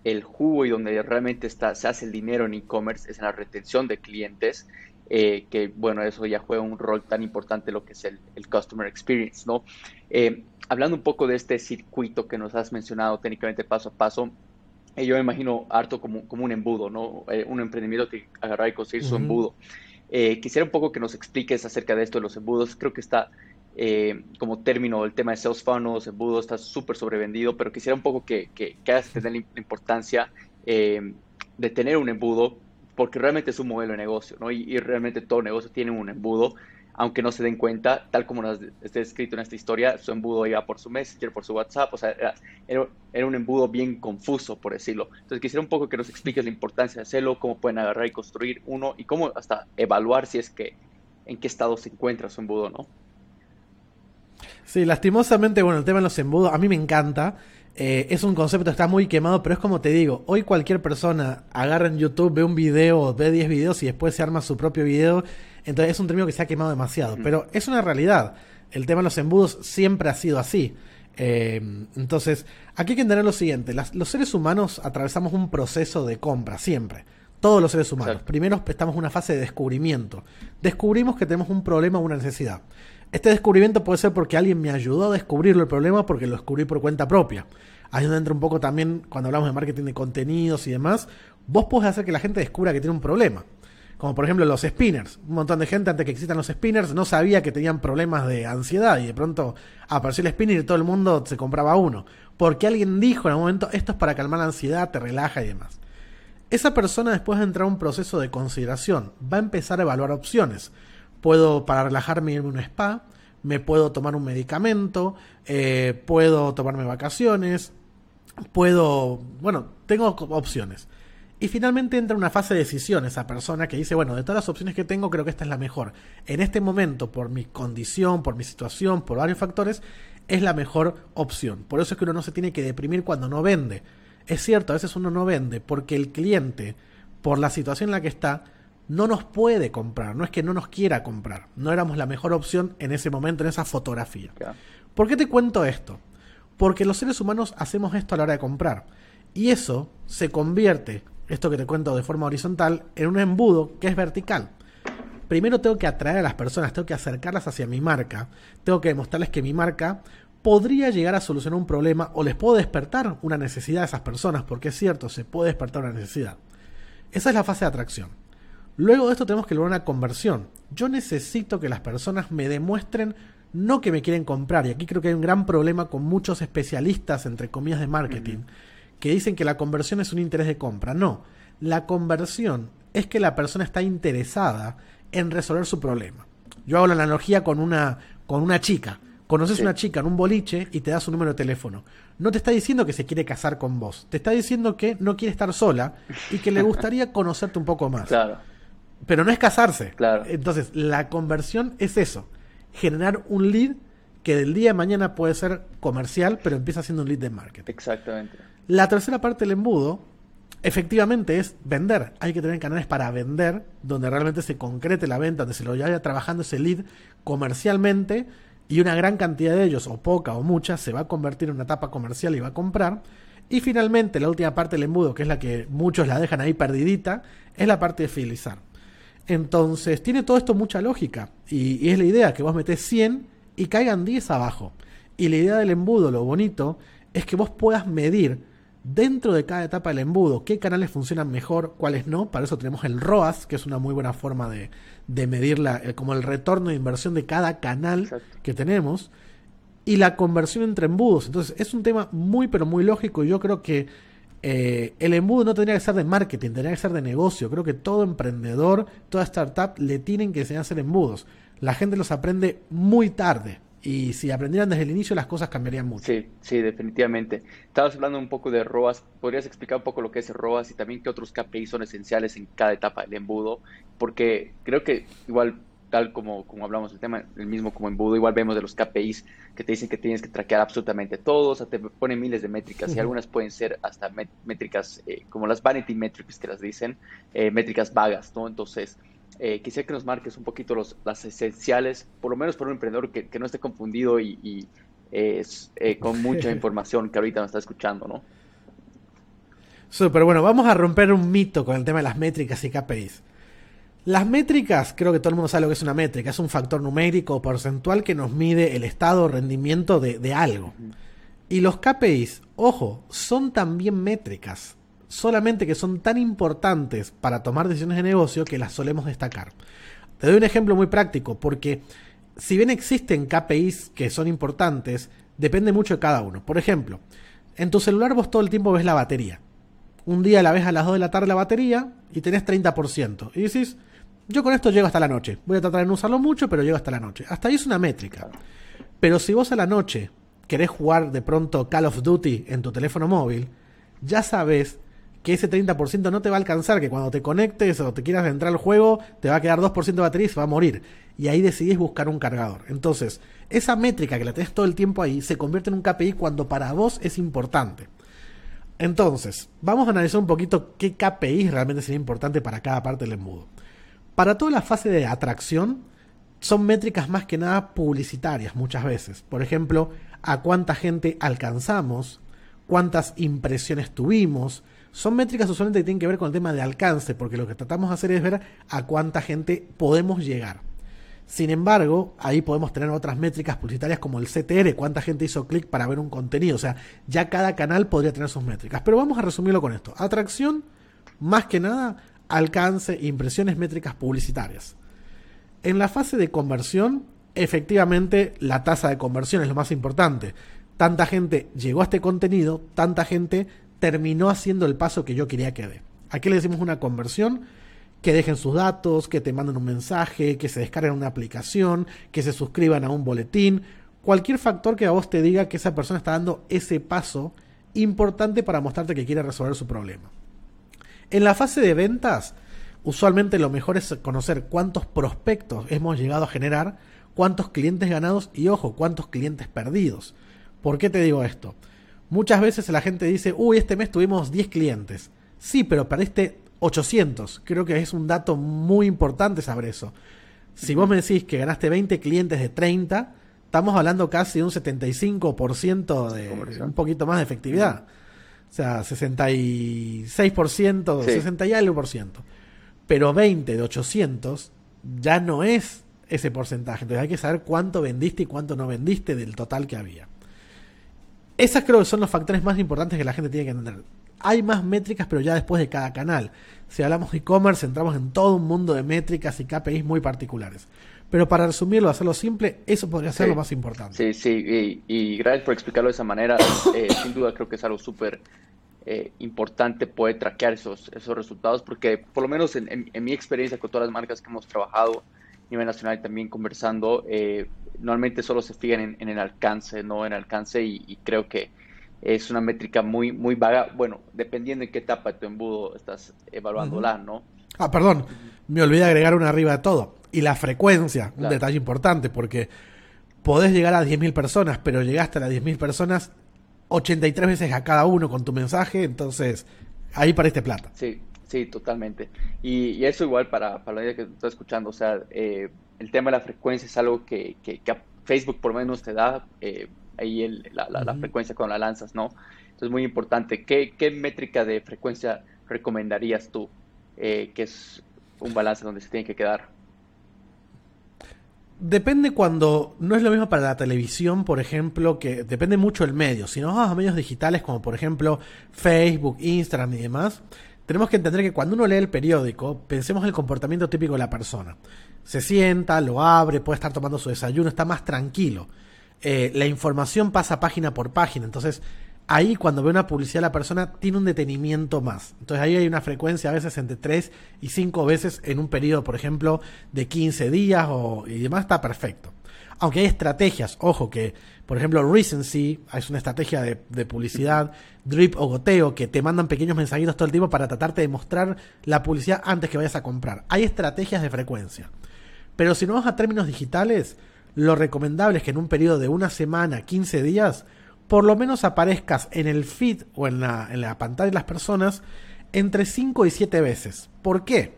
el jugo y donde realmente está, se hace el dinero en e-commerce es en la retención de clientes, eh, que bueno, eso ya juega un rol tan importante lo que es el, customer experience, ¿no? Eh, hablando un poco de este circuito que nos has mencionado técnicamente paso a paso, eh, yo me imagino harto como, como un embudo, ¿no? un emprendimiento que agarrar y conseguir su embudo. quisiera un poco que nos expliques acerca de esto de los embudos. Creo que está eh, como término el tema de sales funnels, embudo está súper sobrevendido, pero quisiera un poco que, que, que hagas tener la importancia eh, de tener un embudo, porque realmente es un modelo de negocio, ¿no? Y, realmente todo negocio tiene un embudo, aunque no se den cuenta, tal como nos está escrito en esta historia, su embudo iba por su Messenger, por su WhatsApp, o sea, era, era, un embudo bien confuso, por decirlo. Entonces quisiera un poco que nos expliques la importancia de hacerlo, cómo pueden agarrar y construir uno, y cómo hasta evaluar si es que en qué estado se encuentra su embudo, ¿no? Sí, lastimosamente, bueno, el tema de los embudos, a mí me encanta. Eh, es un concepto que está muy quemado, pero es como te digo, hoy cualquier persona agarra en YouTube, ve un video, ve 10 videos y después se arma su propio video. Entonces es un término que se ha quemado demasiado. Pero es una realidad. El tema de los embudos siempre ha sido así. Eh, entonces, aquí hay que entender lo siguiente. los seres humanos atravesamos un proceso de compra, siempre. Todos los seres humanos. Primero estamos en una fase de descubrimiento. Descubrimos que tenemos un problema o una necesidad. Este descubrimiento puede ser porque alguien me ayudó a descubrirlo el problema porque lo descubrí por cuenta propia. Ahí donde entra un poco también cuando hablamos de marketing de contenidos y demás. Vos podés hacer que la gente descubra que tiene un problema. Como por ejemplo los spinners. Un montón de gente antes que existan los spinners no sabía que tenían problemas de ansiedad y de pronto apareció el spinner y todo el mundo se compraba uno. Porque alguien dijo en algún momento esto es para calmar la ansiedad, te relaja y demás. Esa persona después de entrar a un proceso de consideración va a empezar a evaluar opciones. Puedo para relajarme irme a un spa, me puedo tomar un medicamento, eh, puedo tomarme vacaciones, puedo, bueno, tengo opciones. Y finalmente entra una fase de decisión esa persona que dice, bueno, de todas las opciones que tengo, creo que esta es la mejor. En este momento, por mi condición, por mi situación, por varios factores, es la mejor opción. Por eso es que uno no se tiene que deprimir cuando no vende. Es cierto, a veces uno no vende porque el cliente, por la situación en la que está, no nos puede comprar. No es que no nos quiera comprar. No éramos la mejor opción en ese momento, en esa fotografía. ¿Por qué te cuento esto? Porque los seres humanos hacemos esto a la hora de comprar. Y eso se convierte esto que te cuento de forma horizontal, en un embudo que es vertical. Primero tengo que atraer a las personas, tengo que acercarlas hacia mi marca, tengo que demostrarles que mi marca podría llegar a solucionar un problema o les puedo despertar una necesidad a esas personas, porque es cierto, se puede despertar una necesidad. Esa es la fase de atracción. Luego de esto tenemos que lograr una conversión. Yo necesito que las personas me demuestren no que me quieren comprar, y aquí creo que hay un gran problema con muchos especialistas, entre comillas, de marketing, que dicen que la conversión es un interés de compra. No, la conversión es que la persona está interesada en resolver su problema. Yo hago la analogía con una, con una chica. Conoces a una chica en un boliche y te da su número de teléfono. No te está diciendo que se quiere casar con vos. Te está diciendo que no quiere estar sola y que le *laughs* gustaría conocerte un poco más. Claro. Pero no es casarse. Claro. Entonces, la conversión es eso. Generar un lead que del día de mañana puede ser comercial, pero empieza siendo un lead de marketing. Exactamente. La tercera parte del embudo, efectivamente, es vender. Hay que tener canales para vender, donde realmente se concrete la venta, donde se lo vaya trabajando ese lead comercialmente y una gran cantidad de ellos, o poca o mucha, se va a convertir en una etapa comercial y va a comprar. Y finalmente, la última parte del embudo, que es la que muchos la dejan ahí perdidita, es la parte de fidelizar. Entonces, tiene todo esto mucha lógica. Y, y, es la idea que vos metés 100 y caigan 10 abajo. Y la idea del embudo, lo bonito, es que vos puedas medir dentro de cada etapa del embudo, qué canales funcionan mejor, cuáles no. Para eso tenemos el ROAS, que es una muy buena forma de, de medir la, como el retorno de inversión de cada canal que tenemos. Y la conversión entre embudos. Entonces, es un tema muy, pero muy lógico. Y yo creo que eh, el embudo no tendría que ser de marketing, tendría que ser de negocio. Creo que todo emprendedor, toda startup le tienen que enseñar a hacer embudos. La gente los aprende muy tarde. Y si aprendieran desde el inicio, las cosas cambiarían mucho. Sí, sí, definitivamente. Estabas hablando un poco de ROAS. ¿Podrías explicar un poco lo que es ROAS y también qué otros KPI son esenciales en cada etapa del embudo? Porque creo que igual, tal como, como hablamos del tema, el mismo como embudo, igual vemos de los KPIs que te dicen que tienes que traquear absolutamente todos, o te ponen miles de métricas y algunas pueden ser hasta métricas eh, como las vanity metrics que las dicen, eh, métricas vagas, ¿no? Entonces eh, quisiera que nos marques un poquito los, las esenciales, por lo menos para un emprendedor que, no esté confundido y, es, con mucha *laughs* información que ahorita nos está escuchando, ¿no? Súper, bueno, vamos a romper un mito con el tema de las métricas y KPIs. Las métricas, creo que todo el mundo sabe lo que es una métrica, es un factor numérico o porcentual que nos mide el estado o rendimiento de, de algo. Y los KPIs, ojo, son también métricas solamente que son tan importantes para tomar decisiones de negocio que las solemos destacar. Te doy un ejemplo muy práctico, porque si bien existen KPIs que son importantes, depende mucho de cada uno. Por ejemplo, en tu celular vos todo el tiempo ves la batería. Un día la ves a las 2 de la tarde la batería y tenés 30%. Y decís, yo con esto llego hasta la noche. Voy a tratar de no usarlo mucho, pero llego hasta la noche. Hasta ahí es una métrica. Pero si vos a la noche querés jugar de pronto Call of Duty en tu teléfono móvil, ya sabes que ese 30% no te va a alcanzar, que cuando te conectes o te quieras entrar al juego, te va a quedar 2% de batería y se va a morir. Y ahí decidís buscar un cargador. Entonces, esa métrica que la tenés todo el tiempo ahí se convierte en un KPI cuando para vos es importante. Entonces, vamos a analizar un poquito qué KPI realmente sería importante para cada parte del embudo. Para toda la fase de atracción, son métricas más que nada publicitarias muchas veces. Por ejemplo, a cuánta gente alcanzamos, cuántas impresiones tuvimos, son métricas usualmente que tienen que ver con el tema de alcance, porque lo que tratamos de hacer es ver a cuánta gente podemos llegar. Sin embargo, ahí podemos tener otras métricas publicitarias como el CTR, cuánta gente hizo clic para ver un contenido. O sea, ya cada canal podría tener sus métricas. Pero vamos a resumirlo con esto. Atracción, más que nada, alcance, impresiones métricas publicitarias. En la fase de conversión, efectivamente la tasa de conversión es lo más importante. Tanta gente llegó a este contenido, tanta gente terminó haciendo el paso que yo quería que dé. Aquí le decimos una conversión, que dejen sus datos, que te manden un mensaje, que se descarguen una aplicación, que se suscriban a un boletín, cualquier factor que a vos te diga que esa persona está dando ese paso importante para mostrarte que quiere resolver su problema. En la fase de ventas, usualmente lo mejor es conocer cuántos prospectos hemos llegado a generar, cuántos clientes ganados y ojo, cuántos clientes perdidos. ¿Por qué te digo esto? Muchas veces la gente dice, uy, este mes tuvimos 10 clientes. Sí, pero perdiste 800. Creo que es un dato muy importante saber eso. Si vos me decís que ganaste 20 clientes de 30, estamos hablando casi de un 75% de un poquito más de efectividad. O sea, 66%, 60 y algo por ciento. Pero 20 de 800 ya no es ese porcentaje. Entonces hay que saber cuánto vendiste y cuánto no vendiste del total que había. Esas creo que son los factores más importantes que la gente tiene que entender. Hay más métricas, pero ya después de cada canal. Si hablamos de e-commerce, entramos en todo un mundo de métricas y KPIs muy particulares. Pero para resumirlo, hacerlo simple, eso podría ser lo más importante. Sí, sí, y, gracias por explicarlo de esa manera. *coughs* Eh, sin duda creo que es algo súper eh, importante poder traquear esos, esos resultados, porque por lo menos en, mi experiencia con todas las marcas que hemos trabajado a nivel nacional y también conversando, eh, normalmente solo se fijan en, el alcance, no en alcance y, creo que es una métrica muy, muy vaga, bueno, dependiendo en qué etapa de tu embudo estás evaluándola, ¿no? Ah, perdón, me olvidé agregar una arriba de todo. Y la frecuencia, un detalle importante, porque podés llegar a 10.000 personas, pero llegaste a las 10.000 personas 83 veces a cada uno con tu mensaje, entonces ahí parece plata. Sí, sí, totalmente. Y, eso igual para, para la idea que estás escuchando, o sea, eh, el tema de la frecuencia es algo que, que, Facebook por lo menos te da eh, ahí la, frecuencia con la lanzas, ¿no? Entonces, muy importante. ¿Qué, qué métrica de frecuencia recomendarías tú eh, que es un balance donde se tiene que quedar? Depende cuando, no es lo mismo para la televisión, por ejemplo, que depende mucho el medio. Si nos vamos a medios digitales como por ejemplo Facebook, Instagram y demás, tenemos que entender que cuando uno lee el periódico, pensemos en el comportamiento típico de la persona se sienta, lo abre, puede estar tomando su desayuno, está más tranquilo. Eh, la información pasa página por página, entonces ahí cuando ve una publicidad la persona tiene un detenimiento más. Entonces ahí hay una frecuencia a veces entre 3 y 5 veces en un periodo, por ejemplo, de 15 días o, y demás, está perfecto. Aunque hay estrategias, ojo que, por ejemplo, Recency es una estrategia de, publicidad, drip o goteo, que te mandan pequeños mensajitos todo el tiempo para tratarte de mostrar la publicidad antes que vayas a comprar. Hay estrategias de frecuencia. Pero si no vas a términos digitales, lo recomendable es que en un periodo de una semana, 15 días, por lo menos aparezcas en el feed o en la, en la pantalla de las personas entre 5 y 7 veces. ¿Por qué?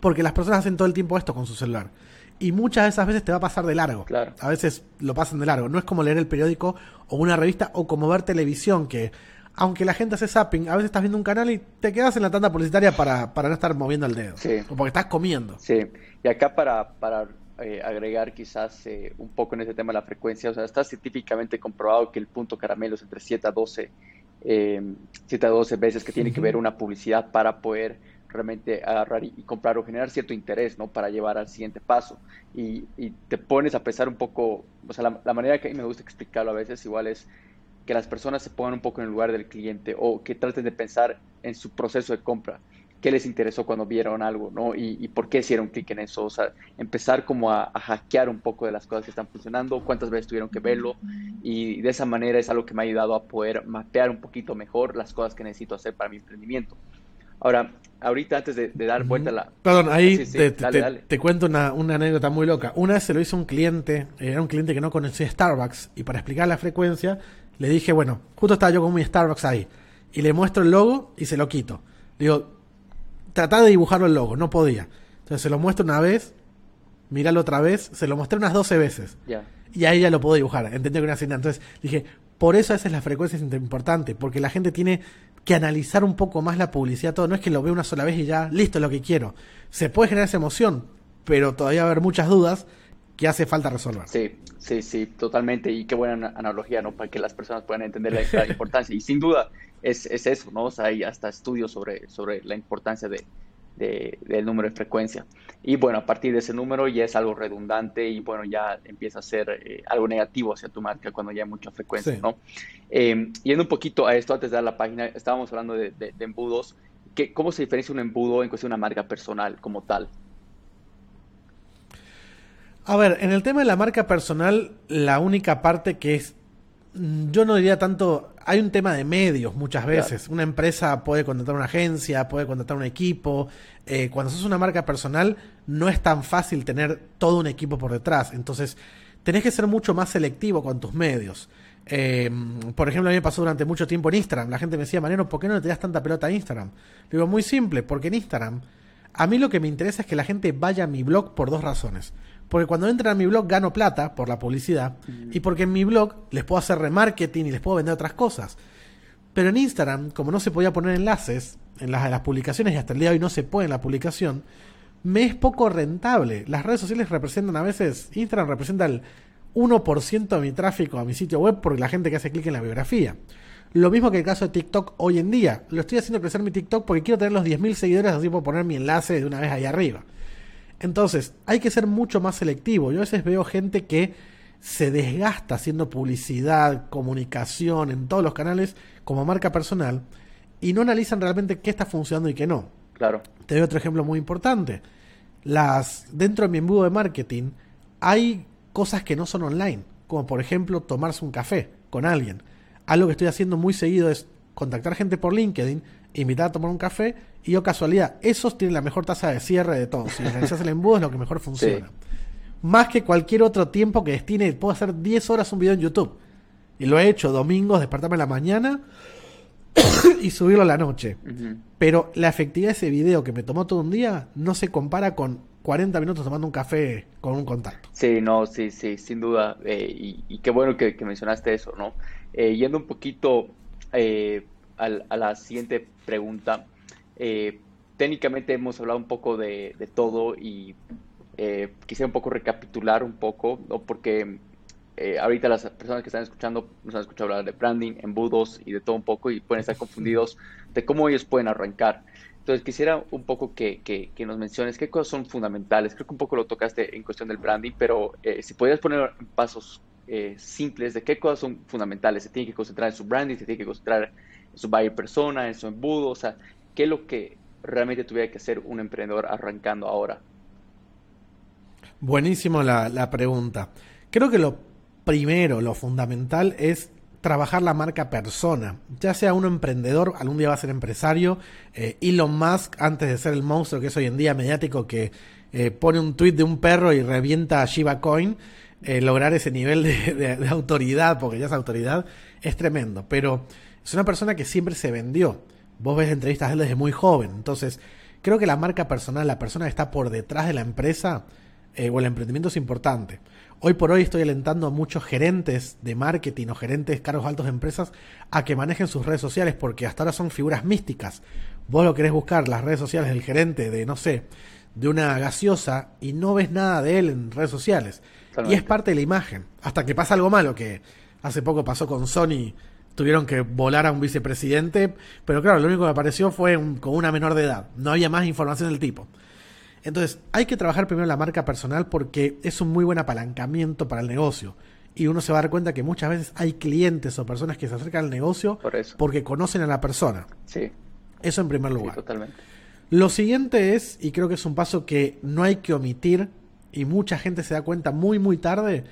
Porque las personas hacen todo el tiempo esto con su celular. Y muchas de esas veces te va a pasar de largo. Claro. A veces lo pasan de largo. No es como leer el periódico o una revista o como ver televisión, que aunque la gente hace zapping, a veces estás viendo un canal y te quedas en la tanda publicitaria para, para no estar moviendo el dedo. Sí. O porque estás comiendo. Sí, y acá para, para eh, agregar quizás eh, un poco en ese tema de la frecuencia, o sea, está científicamente comprobado que el punto caramelo es entre 7 a 12, eh, 7 a 12 veces que tiene que ver una publicidad para poder realmente agarrar y, comprar o generar cierto interés, ¿no? Para llevar al siguiente paso. Y, y te pones a pensar un poco, o sea, la, la manera que a mí me gusta explicarlo a veces igual es que las personas se pongan un poco en el lugar del cliente o que traten de pensar en su proceso de compra. ¿Qué les interesó cuando vieron algo? ¿no? ¿Y, por qué hicieron clic en eso? O sea, empezar como a, hackear un poco de las cosas que están funcionando, cuántas veces tuvieron que verlo. Y de esa manera es algo que me ha ayudado a poder mapear un poquito mejor las cosas que necesito hacer para mi emprendimiento. Ahora, ahorita antes de, dar vuelta a la... Perdón, ahí te, cuento una, una, anécdota muy loca. Una vez se lo hizo un cliente, era un cliente que no conocía Starbucks, y para explicar la frecuencia, le dije, bueno, justo estaba yo con mi Starbucks ahí. Y le muestro el logo y se lo quito. Le digo, tratá de dibujarlo el logo, no podía. Entonces se lo muestro una vez, míralo otra vez, se lo mostré unas 12 veces. Y ahí ya lo puedo dibujar, entendió que era así. Entonces dije, por eso esa es la frecuencia es importante, porque la gente tiene que analizar un poco más la publicidad, todo. No es que lo vea una sola vez y ya, listo, lo que quiero. Se puede generar esa emoción, pero todavía va a haber muchas dudas que hace falta resolver. Sí, sí, sí, totalmente. Y qué buena analogía, ¿no? Para que las personas puedan entender la, *laughs* importancia. Y sin duda es, es, eso, ¿no? O sea, hay hasta estudios sobre, sobre la importancia de, del número de frecuencia. Y bueno, a partir de ese número ya es algo redundante y bueno, ya empieza a ser eh, algo negativo hacia tu marca cuando ya hay mucha frecuencia, ¿no? Eh, yendo un poquito a esto, antes de dar la página, estábamos hablando de, de, embudos. ¿Qué, ¿Cómo se diferencia un embudo en cuestión de una marca personal como tal? A ver, en el tema de la marca personal, la única parte que es, mm, yo no diría tanto, hay un tema de medios muchas veces. Una empresa puede contratar una agencia, puede contratar un equipo. Eh, cuando sos una marca personal, no es tan fácil tener todo un equipo por detrás. Entonces, tenés que ser mucho más selectivo con tus medios. Eh, por ejemplo, a mí me pasó durante mucho tiempo en Instagram. La gente me decía, Mariano, ¿por qué no le das tanta pelota a Instagram? digo, muy simple, porque en Instagram, a mí lo que me interesa es que la gente vaya a mi blog por dos razones. Porque cuando entran a mi blog gano plata por la publicidad y porque en mi blog les puedo hacer remarketing y les puedo vender otras cosas. Pero en Instagram, como no se podía poner enlaces en las, las publicaciones y hasta el día de hoy no se puede en la publicación, me es poco rentable. Las redes sociales representan a veces, Instagram representa el 1% de mi tráfico a mi sitio web porque la gente que hace clic en la biografía. Lo mismo que el caso de TikTok hoy en día. Lo estoy haciendo crecer mi TikTok porque quiero tener los 10.000 seguidores, así puedo poner mi enlace de una vez ahí arriba. Entonces, hay que ser mucho más selectivo. Yo a veces veo gente que se desgasta haciendo publicidad, comunicación en todos los canales como marca personal y no analizan realmente qué está funcionando y qué no. Claro. Te doy otro ejemplo muy importante. Las dentro de mi embudo de marketing hay cosas que no son online, como por ejemplo tomarse un café con alguien. Algo que estoy haciendo muy seguido es contactar gente por LinkedIn, invitar a tomar un café y yo casualidad, esos tienen la mejor tasa de cierre de todos. Si realizas el embudo es lo que mejor funciona. Más que cualquier otro tiempo que destine, puedo hacer 10 horas un video en YouTube. Y lo he hecho domingos, despertarme en la mañana *coughs* y subirlo a la noche. Pero la efectividad de ese video que me tomó todo un día no se compara con 40 minutos tomando un café con un contacto. Sí, no, sí, sí, sin duda. Eh, y, qué bueno que, mencionaste eso, ¿no? Eh, yendo un poquito eh, a la siguiente pregunta. Eh, técnicamente hemos hablado un poco de, todo y eh, quisiera un poco recapitular un poco, porque eh, ahorita las personas que están escuchando nos han escuchado hablar de branding, embudos y de todo un poco y pueden estar *laughs* confundidos de cómo ellos pueden arrancar. Entonces quisiera un poco que, que, nos menciones qué cosas son fundamentales. Creo que un poco lo tocaste en cuestión del branding, pero si podrías poner pasos simples de qué cosas son fundamentales. Se tiene que concentrar en su branding, se tiene que concentrar en su buyer persona, en su embudo, o sea, ¿qué es lo que realmente tuviera que hacer un emprendedor arrancando ahora? Buenísimo la, pregunta. Creo que lo primero, lo fundamental es trabajar la marca persona. Ya sea uno emprendedor, algún día va a ser empresario. Eh, Elon Musk, antes de ser el monstruo que es hoy en día mediático, que eh, pone un tweet de un perro y revienta a Shiba Coin, eh, lograr ese nivel de, autoridad, porque ya es autoridad, es tremendo. Pero es una persona que siempre se vendió. Vos ves entrevistas de él desde muy joven. Entonces, creo que la marca personal, la persona que está por detrás de la empresa eh, o el emprendimiento es importante. Hoy por hoy estoy alentando a muchos gerentes de marketing o gerentes cargos altos de empresas a que manejen sus redes sociales porque hasta ahora son figuras místicas. Vos lo querés buscar las redes sociales del gerente de, no sé, de una gaseosa y no ves nada de él en redes sociales. Y es parte de la imagen. Hasta que pasa algo malo, que hace poco pasó con Sony tuvieron que volar a un vicepresidente, pero claro, lo único que apareció fue con una menor de edad, no había más información del tipo. Entonces, hay que trabajar primero la marca personal porque es un muy buen apalancamiento para el negocio. Y uno se va a dar cuenta que muchas veces hay clientes o personas que se acercan al negocio porque conocen a la persona. Sí. Eso en primer lugar. totalmente. Lo siguiente es, y creo que es un paso que no hay que omitir, y mucha gente se da cuenta muy, muy tarde,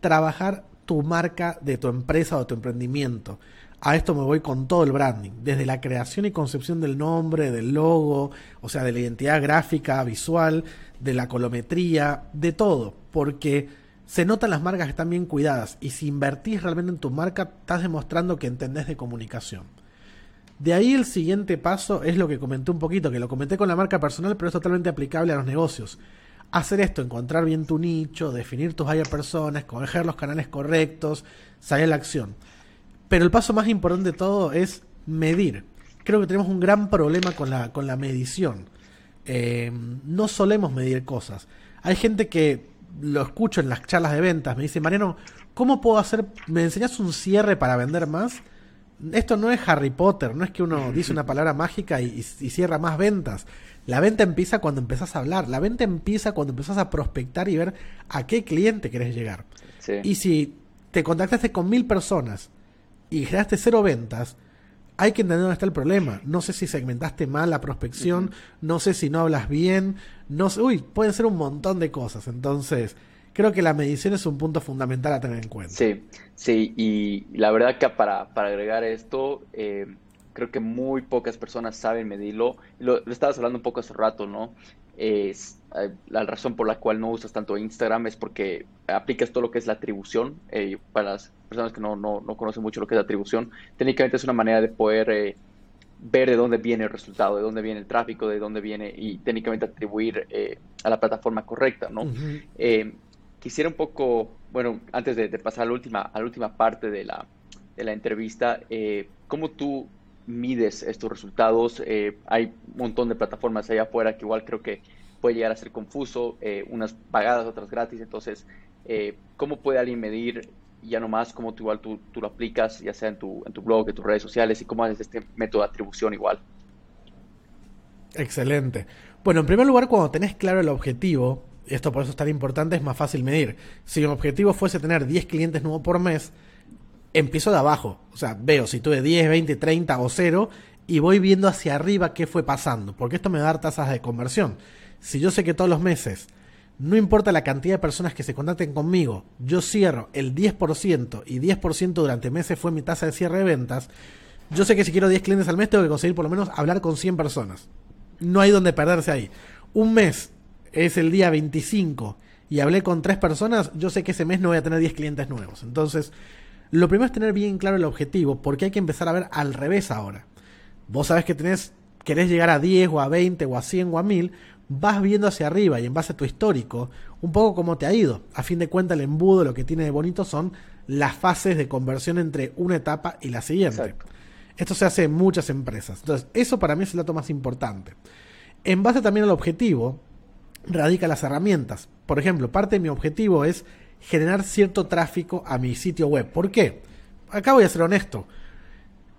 trabajar tu marca de tu empresa o tu emprendimiento. A esto me voy con todo el branding, desde la creación y concepción del nombre, del logo, o sea, de la identidad gráfica, visual, de la colometría, de todo, porque se notan las marcas que están bien cuidadas y si invertís realmente en tu marca, estás demostrando que entendés de comunicación. De ahí el siguiente paso es lo que comenté un poquito, que lo comenté con la marca personal, pero es totalmente aplicable a los negocios hacer esto, encontrar bien tu nicho, definir tus buyer personas, escoger los canales correctos, salir a la acción. Pero el paso más importante de todo es medir. Creo que tenemos un gran problema con la, con la medición. Eh, no solemos medir cosas. Hay gente que lo escucho en las charlas de ventas, me dice, Mariano, ¿cómo puedo hacer? ¿Me enseñas un cierre para vender más? esto no es Harry Potter, no es que uno dice una palabra mágica y, cierra más ventas. La venta empieza cuando empezás a hablar, la venta empieza cuando empezás a prospectar y ver a qué cliente querés llegar. Y si te contactaste con mil personas y generaste cero ventas, hay que entender dónde está el problema. No sé si segmentaste mal la prospección, no sé si no hablas bien, no sé, uy, pueden ser un montón de cosas. Entonces, creo que la medición es un punto fundamental a tener en cuenta. Sí, sí, y la verdad que para, para agregar esto, eh, creo que muy pocas personas saben medirlo. Lo, lo, estabas hablando un poco hace rato, ¿no? Es, eh, la razón por la cual no usas tanto Instagram es porque aplicas todo lo que es la atribución. Eh, para las personas que no, no, no, conocen mucho lo que es la atribución, técnicamente es una manera de poder ver de dónde viene el resultado, de dónde viene el tráfico, de dónde viene y técnicamente atribuir a la plataforma correcta, ¿no? quisiera un poco, bueno, antes de, pasar a la última, a la última parte de la, de la entrevista, eh, ¿cómo tú mides estos resultados? Eh, hay un montón de plataformas allá afuera que igual creo que puede llegar a ser confuso, eh, unas pagadas, otras gratis, entonces, ¿cómo puede alguien medir ya nomás cómo tú igual tú, lo aplicas, ya sea en tu, en tu blog, en tus redes sociales, y cómo haces este método de atribución igual? Excelente. Bueno, en primer lugar, cuando tenés claro el objetivo, esto por eso es tan importante, es más fácil medir. Si mi objetivo fuese tener 10 clientes nuevos por mes, empiezo de abajo. O sea, veo si tuve 10, 20, 30 o 0 y voy viendo hacia arriba qué fue pasando, porque esto me va a dar tasas de conversión. Si yo sé que todos los meses, no importa la cantidad de personas que se contacten conmigo, yo cierro el 10% y 10% durante meses fue mi tasa de cierre de ventas, yo sé que si quiero 10 clientes al mes tengo que conseguir por lo menos hablar con 100 personas. No hay donde perderse ahí. Un mes es el día 25 y hablé con tres personas, yo sé que ese mes no voy a tener 10 clientes nuevos. Entonces, lo primero es tener bien claro el objetivo, porque hay que empezar a ver al revés ahora. Vos sabés que tenés, querés llegar a 10 o a 20 o a 100 o a 1000, vas viendo hacia arriba y en base a tu histórico, un poco cómo te ha ido. A fin de cuentas, el embudo lo que tiene de bonito son las fases de conversión entre una etapa y la siguiente. Esto se hace en muchas empresas. Entonces, eso para mí es el dato más importante. En base también al objetivo, radica las herramientas. Por ejemplo, parte de mi objetivo es generar cierto tráfico a mi sitio web. ¿Por qué? Acá voy a ser honesto.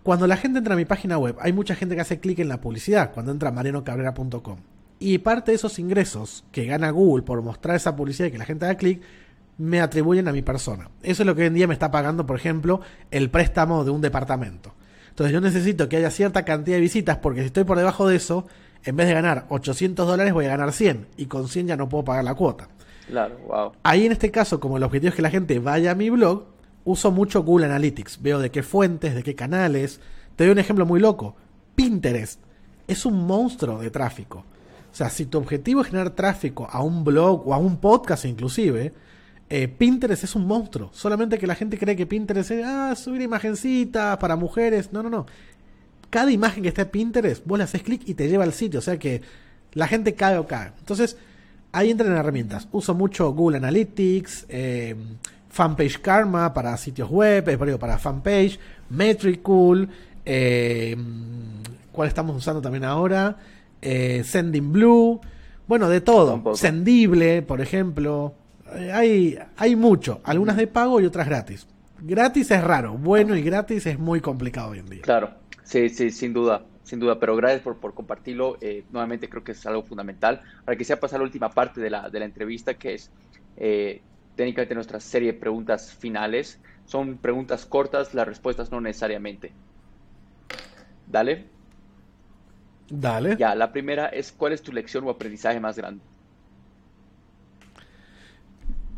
Cuando la gente entra a mi página web, hay mucha gente que hace clic en la publicidad cuando entra a marianocabrera.com. Y parte de esos ingresos que gana Google por mostrar esa publicidad y que la gente haga clic, me atribuyen a mi persona. Eso es lo que hoy en día me está pagando, por ejemplo, el préstamo de un departamento. Entonces yo necesito que haya cierta cantidad de visitas porque si estoy por debajo de eso, en vez de ganar 800 dólares voy a ganar 100 y con 100 ya no puedo pagar la cuota. Claro, wow. Ahí en este caso, como el objetivo es que la gente vaya a mi blog, uso mucho Google Analytics. Veo de qué fuentes, de qué canales. Te doy un ejemplo muy loco. Pinterest es un monstruo de tráfico. O sea, si tu objetivo es generar tráfico a un blog o a un podcast inclusive, eh, Pinterest es un monstruo. Solamente que la gente cree que Pinterest es ah, subir imagencitas para mujeres. No, no, no cada imagen que está en Pinterest, vos le haces clic y te lleva al sitio. O sea que la gente cae o cae. Entonces, ahí entran herramientas. Uso mucho Google Analytics, eh, Fanpage Karma para sitios web, eh, para fanpage, Metricool, eh, ¿cuál estamos usando también ahora? Eh, Sending Blue, bueno, de todo. Sendible, por ejemplo. hay, hay mucho, algunas de pago y otras gratis. Gratis es raro, bueno y gratis es muy complicado hoy en día. Claro. Sí, sí, sin duda, sin duda, pero gracias por, por compartirlo. Eh, nuevamente creo que es algo fundamental. Ahora quisiera pasar a la última parte de la, de la entrevista, que es eh, técnicamente nuestra serie de preguntas finales. Son preguntas cortas, las respuestas no necesariamente. Dale. Dale. Ya, la primera es, ¿cuál es tu lección o aprendizaje más grande?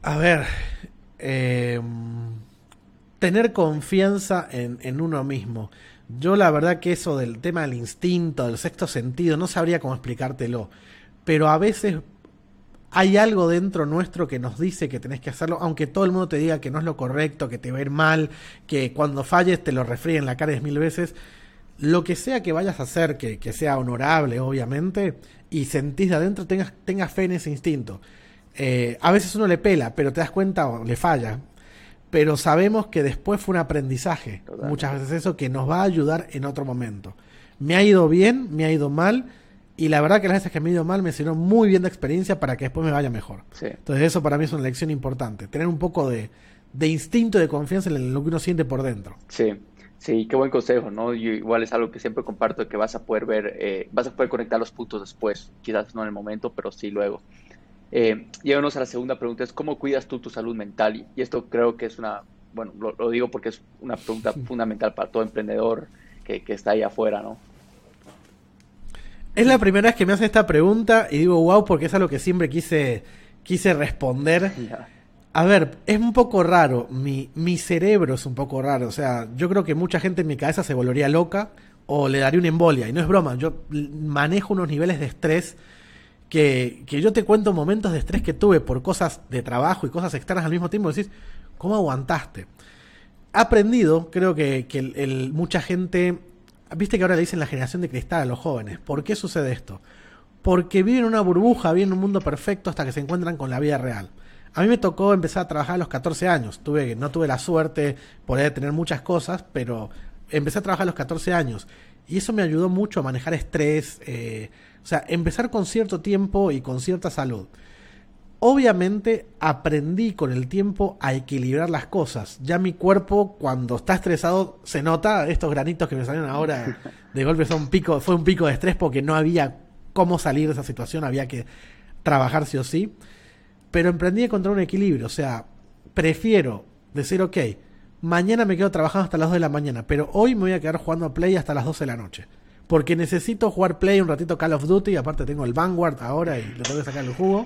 A ver, eh, tener confianza en, en uno mismo. Yo la verdad que eso del tema del instinto, del sexto sentido, no sabría cómo explicártelo. Pero a veces hay algo dentro nuestro que nos dice que tenés que hacerlo, aunque todo el mundo te diga que no es lo correcto, que te va a ir mal, que cuando falles te lo en la cara mil veces. Lo que sea que vayas a hacer, que, que sea honorable, obviamente, y sentís de adentro, tengas, tengas fe en ese instinto. Eh, a veces uno le pela, pero te das cuenta o le falla pero sabemos que después fue un aprendizaje. Muchas veces eso que nos va a ayudar en otro momento. Me ha ido bien, me ha ido mal, y la verdad que las veces que me ha ido mal me sirvió muy bien de experiencia para que después me vaya mejor. Entonces eso para mí es una lección importante, tener un poco de, de instinto, de confianza en lo que uno siente por dentro. Sí, Sí, qué buen consejo, ¿no? igual es algo que siempre comparto, que vas a poder ver, eh, vas a poder conectar los puntos después, quizás no en el momento, pero sí luego. Eh, llegamos a la segunda pregunta, es ¿cómo cuidas tú tu salud mental? Y, esto creo que es una, bueno, lo, digo porque es una pregunta *laughs* fundamental para todo emprendedor que, está ahí afuera, ¿no? Es la primera vez que me hace esta pregunta y digo, wow, porque es algo que siempre quise, quise responder. *laughs* A ver, es un poco raro. Mi, mi cerebro es un poco raro. O sea, yo creo que mucha gente en mi cabeza se volvería loca o le daría una embolia. Y no es broma. Yo manejo unos niveles de estrés que, yo te cuento momentos de estrés que tuve por cosas de trabajo y cosas externas al mismo tiempo. Decís, ¿cómo aguantaste? Aprendido, creo que, mucha gente. Viste que ahora le dicen la generación de cristal a los jóvenes. ¿Por qué sucede esto? Porque viven una burbuja, viven un mundo perfecto hasta que se encuentran con la vida real. A mí me tocó empezar a trabajar a los 14 años. Tuve, no tuve la suerte, poder tener muchas cosas, pero empecé a trabajar a los 14 años. Y eso me ayudó mucho a manejar estrés. Eh, o sea, empezar con cierto tiempo y con cierta salud. Obviamente aprendí con el tiempo a equilibrar las cosas. Ya mi cuerpo, cuando está estresado, se nota. Estos granitos que me salieron ahora *laughs* de golpe son un pico, fue un pico de estrés porque no había cómo salir de esa situación, había que trabajar sí o sí pero emprendí a encontrar un equilibrio. O sea, prefiero decir, ok, mañana me quedo trabajando hasta las 2 de la mañana, pero hoy me voy a quedar jugando a Play hasta las 12 de la noche. Porque necesito jugar Play un ratito Call of Duty, aparte tengo el Vanguard ahora y le tengo que sacar el jugo.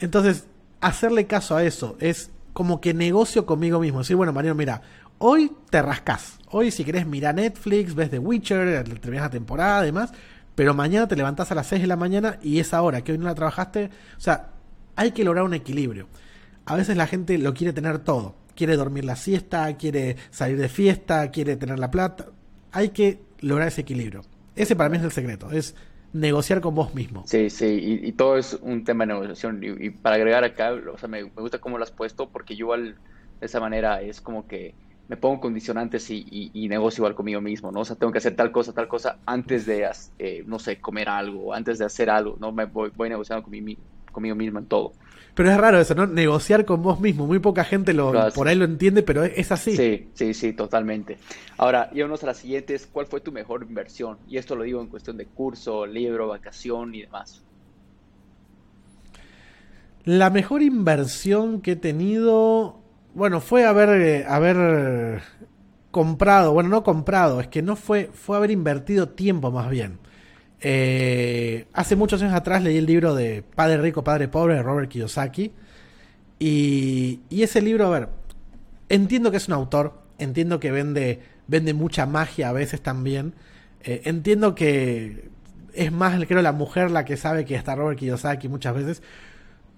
Entonces, hacerle caso a eso es como que negocio conmigo mismo. Decir, bueno, Mariano, mira, hoy te rascas. Hoy, si querés, mira Netflix, ves The Witcher, terminas la temporada, además. Pero mañana te levantás a las 6 de la mañana y esa hora que hoy no la trabajaste. O sea, hay que lograr un equilibrio. A veces la gente lo quiere tener todo. Quiere dormir la siesta, quiere salir de fiesta, quiere tener la plata. Hay que lograr ese equilibrio. Ese para mí es el secreto. Es negociar con vos mismo. Sí, sí, y, todo es un tema de negociación. Y, para agregar acá, o sea, me, gusta cómo lo has puesto, porque yo igual de esa manera es como que me pongo condicionantes y, negocio igual conmigo mismo, ¿no? O sea, tengo que hacer tal cosa, tal cosa antes de, eh, no sé, comer algo, antes de hacer algo, ¿no? Me voy, voy negociando con mi, conmigo mismo en todo. Pero es raro eso, ¿no? Negociar con vos mismo. Muy poca gente lo, por ahí lo entiende, pero es así. Sí, sí, sí, totalmente. Ahora, yémonos a las siguientes. ¿Cuál fue tu mejor inversión? Y esto lo digo en cuestión de curso, libro, vacación y demás. La mejor inversión que he tenido, bueno, fue haber, eh, haber comprado, bueno, no comprado, es que no fue, fue haber invertido tiempo más bien. Eh, hace muchos años atrás leí el libro de Padre Rico, Padre Pobre de Robert Kiyosaki. Y, ese libro, a ver, entiendo que es un autor, entiendo que vende, vende mucha magia a veces también. Eh, entiendo que es más, creo, la mujer la que sabe que está Robert Kiyosaki muchas veces.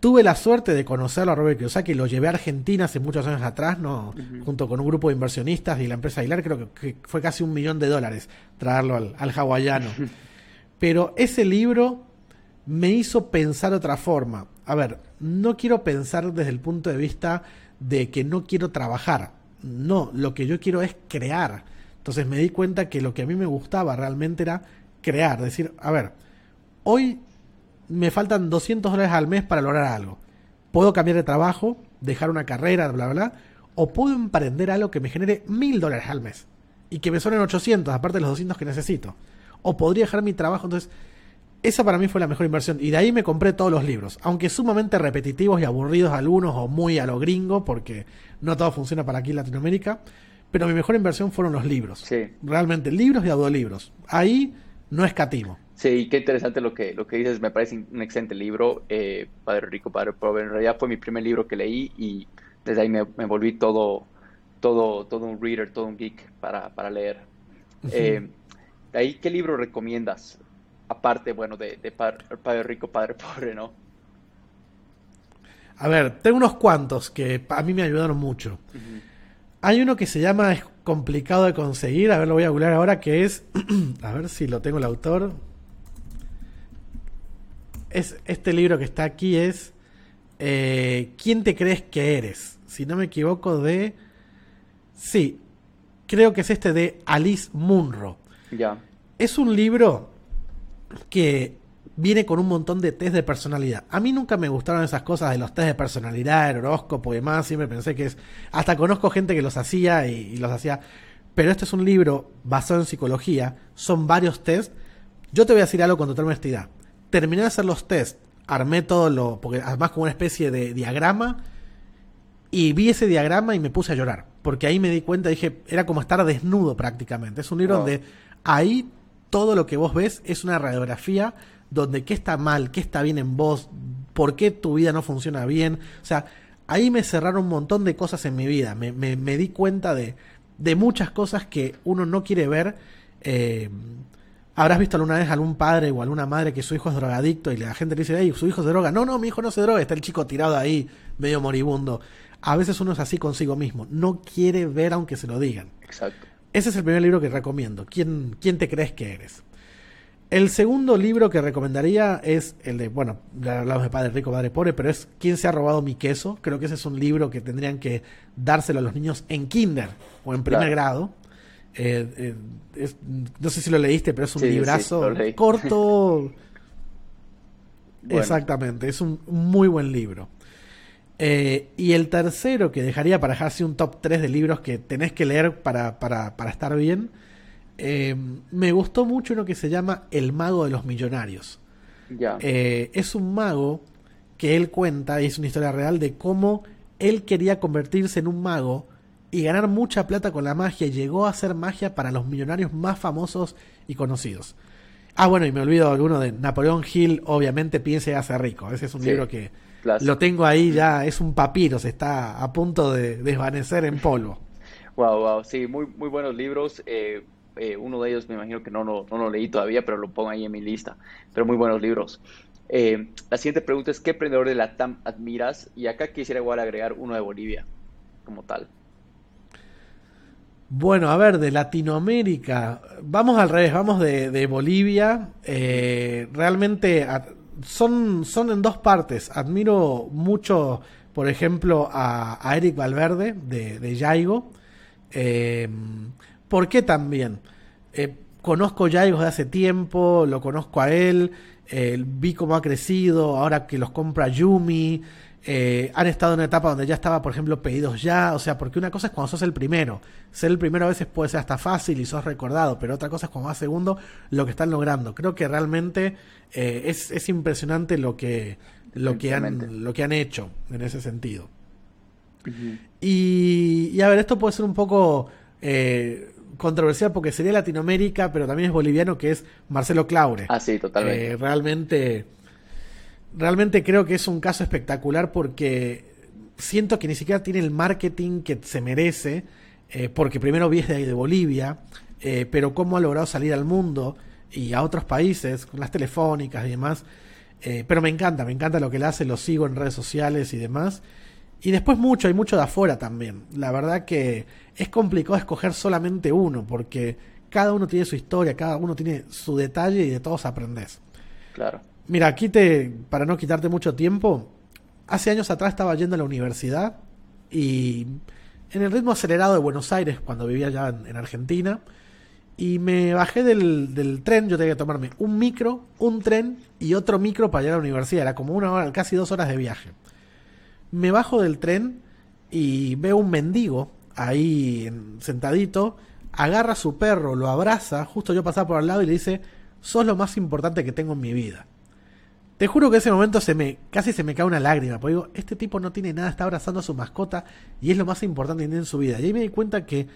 Tuve la suerte de conocerlo a Robert Kiyosaki, lo llevé a Argentina hace muchos años atrás, ¿no? junto con un grupo de inversionistas y la empresa Aguilar, creo que, fue casi un millón de dólares traerlo al, al hawaiano. *laughs* Pero ese libro me hizo pensar otra forma. A ver, no quiero pensar desde el punto de vista de que no quiero trabajar. No, lo que yo quiero es crear. Entonces me di cuenta que lo que a mí me gustaba realmente era crear. Decir, a ver, hoy me faltan 200 dólares al mes para lograr algo. Puedo cambiar de trabajo, dejar una carrera, bla, bla. O puedo emprender algo que me genere 1000 dólares al mes. Y que me suenen 800, aparte de los 200 que necesito o podría dejar mi trabajo. Entonces, esa para mí fue la mejor inversión. Y de ahí me compré todos los libros, aunque sumamente repetitivos y aburridos algunos o muy a lo gringo, porque no todo funciona para aquí en Latinoamérica. Pero mi mejor inversión fueron los libros. Sí. Realmente, libros y audiolibros. Ahí no escatimo. Sí, qué interesante lo que, lo que dices. Me parece un excelente libro. Eh, Padre Rico, Padre Pobre. En realidad fue mi primer libro que leí y desde ahí me, volví todo, todo, todo un reader, todo un geek para, para leer. eh, ahí, ¿qué libro recomiendas? Aparte, bueno, de, padre, Rico, Padre *laughs* Pobre, ¿no? A ver, tengo unos cuantos que a mí me ayudaron mucho. Hay uno que se llama Es complicado de conseguir, a ver, lo voy a googlear ahora, que es, *clears throat* a ver si lo tengo el autor. Es, este libro que está aquí es eh, ¿Quién te crees que eres? Si no me equivoco, de... Sí, creo que es este de Alice Munro. Ya. Es un libro que viene con un montón de test de personalidad. A mí nunca me gustaron esas cosas de los test de personalidad, el horóscopo y demás. Siempre pensé que es. Hasta conozco gente que los hacía y, los hacía. pero este es un libro basado en psicología, son varios test. Yo te voy a decir algo con total honestidad. Terminé de hacer los test, armé todo lo, porque además como una especie de diagrama, y vi ese diagrama y me puse a llorar, porque ahí me di cuenta, dije, era como estar desnudo prácticamente. Es un libro donde ahí todo lo que vos ves es una radiografía donde qué está mal, qué está bien en vos, por qué tu vida no funciona bien. O sea, ahí me cerraron un montón de cosas en mi vida. Me, me, me di cuenta de, de, muchas cosas que uno no quiere ver. Eh, Habrás visto alguna vez algún padre o alguna madre que su hijo es drogadicto y la gente le dice, hey, su hijo se droga. No, no, mi hijo no se droga. Está el chico tirado ahí, medio moribundo. A veces uno es así consigo mismo. No quiere ver aunque se lo digan. Exacto. Ese es el primer libro que recomiendo. ¿Quién, quién te crees que eres? El segundo libro que recomendaría es el de, bueno, ya hablamos de Padre Rico, Padre Pobre, pero es ¿Quién se ha robado mi queso? Creo que ese es un libro que tendrían que dárselo a los niños en kinder o en primer grado. Eh, eh, es, no sé si lo leíste, pero es un librazo sí, corto. *laughs* bueno. Exactamente, es un muy buen libro. Eh, y el tercero que dejaría para dejarse un top 3 de libros que tenés que leer para, para, para estar bien, eh, me gustó mucho uno que se llama El Mago de los Millonarios. Yeah. Eh, es un mago que él cuenta, y es una historia real, de cómo él quería convertirse en un mago y ganar mucha plata con la magia. Y llegó a hacer magia para los millonarios más famosos y conocidos. Ah, bueno, y me olvido alguno de Napoleón Hill, obviamente piense y hace rico. Ese es un sí. libro que Lo tengo ahí ya, es un papiro, se está a punto de desvanecer en polvo. Wow, wow, sí, muy, muy buenos libros. Eh, eh, uno de ellos me imagino que no, no, no, lo leí todavía, pero lo pongo ahí en mi lista. Pero muy buenos libros. Eh, la siguiente pregunta es, ¿qué emprendedor de la TAM admiras? Y acá quisiera igual agregar uno de Bolivia, como tal. Bueno, a ver, de Latinoamérica, vamos al revés, vamos de, de Bolivia. realmente... A, son, son en dos partes. Admiro mucho, por ejemplo, a, a Eric Valverde de, de. Eh, ¿Por qué también? Eh, conozco Yaigo de hace tiempo, lo conozco a él, eh, vi cómo ha crecido, ahora que los compra Yumi. Eh, han estado en una etapa donde ya estaba, por ejemplo, pedidos ya, o sea, porque una cosa es cuando sos el primero, ser el primero a veces puede ser hasta fácil y sos recordado, pero otra cosa es cuando vas segundo, lo que están logrando. Creo que realmente eh, es, es, impresionante lo que, lo, que han, lo que han hecho en ese sentido. Uh -huh. y, y, a ver, esto puede ser un poco eh, controversial porque sería Latinoamérica, pero también es boliviano, que es Marcelo Claure. Ah, sí, totalmente. Realmente realmente creo que es un caso espectacular porque siento que ni siquiera tiene el marketing que se merece, eh, porque primero viene de, Bolivia, eh, pero cómo ha logrado salir al mundo y a otros países, con las telefónicas y demás. Eh, pero me encanta, me encanta lo que él hace, lo sigo en redes sociales y demás. Y después mucho, hay mucho de afuera también. La verdad que es complicado escoger solamente uno, porque cada uno tiene su historia, cada uno tiene su detalle y de todos aprendes. Claro. Mira, aquí te, para no quitarte mucho tiempo, hace años atrás estaba yendo a la universidad y en el ritmo acelerado de Buenos Aires, cuando vivía ya en, en Argentina, y me bajé del, del, tren, yo tenía que tomarme un micro, un tren y otro micro para llegar a la universidad, era como una hora, casi dos horas de viaje. Me bajo del tren y veo un mendigo ahí en, sentadito, agarra a su perro, lo abraza, justo yo pasaba por al lado y le dice, sos lo más importante que tengo en mi vida. Te juro que ese momento se me casi se me cae una lágrima, porque digo, este tipo no tiene nada, está abrazando a su mascota y es lo más importante que tiene en su vida. Y ahí me di cuenta que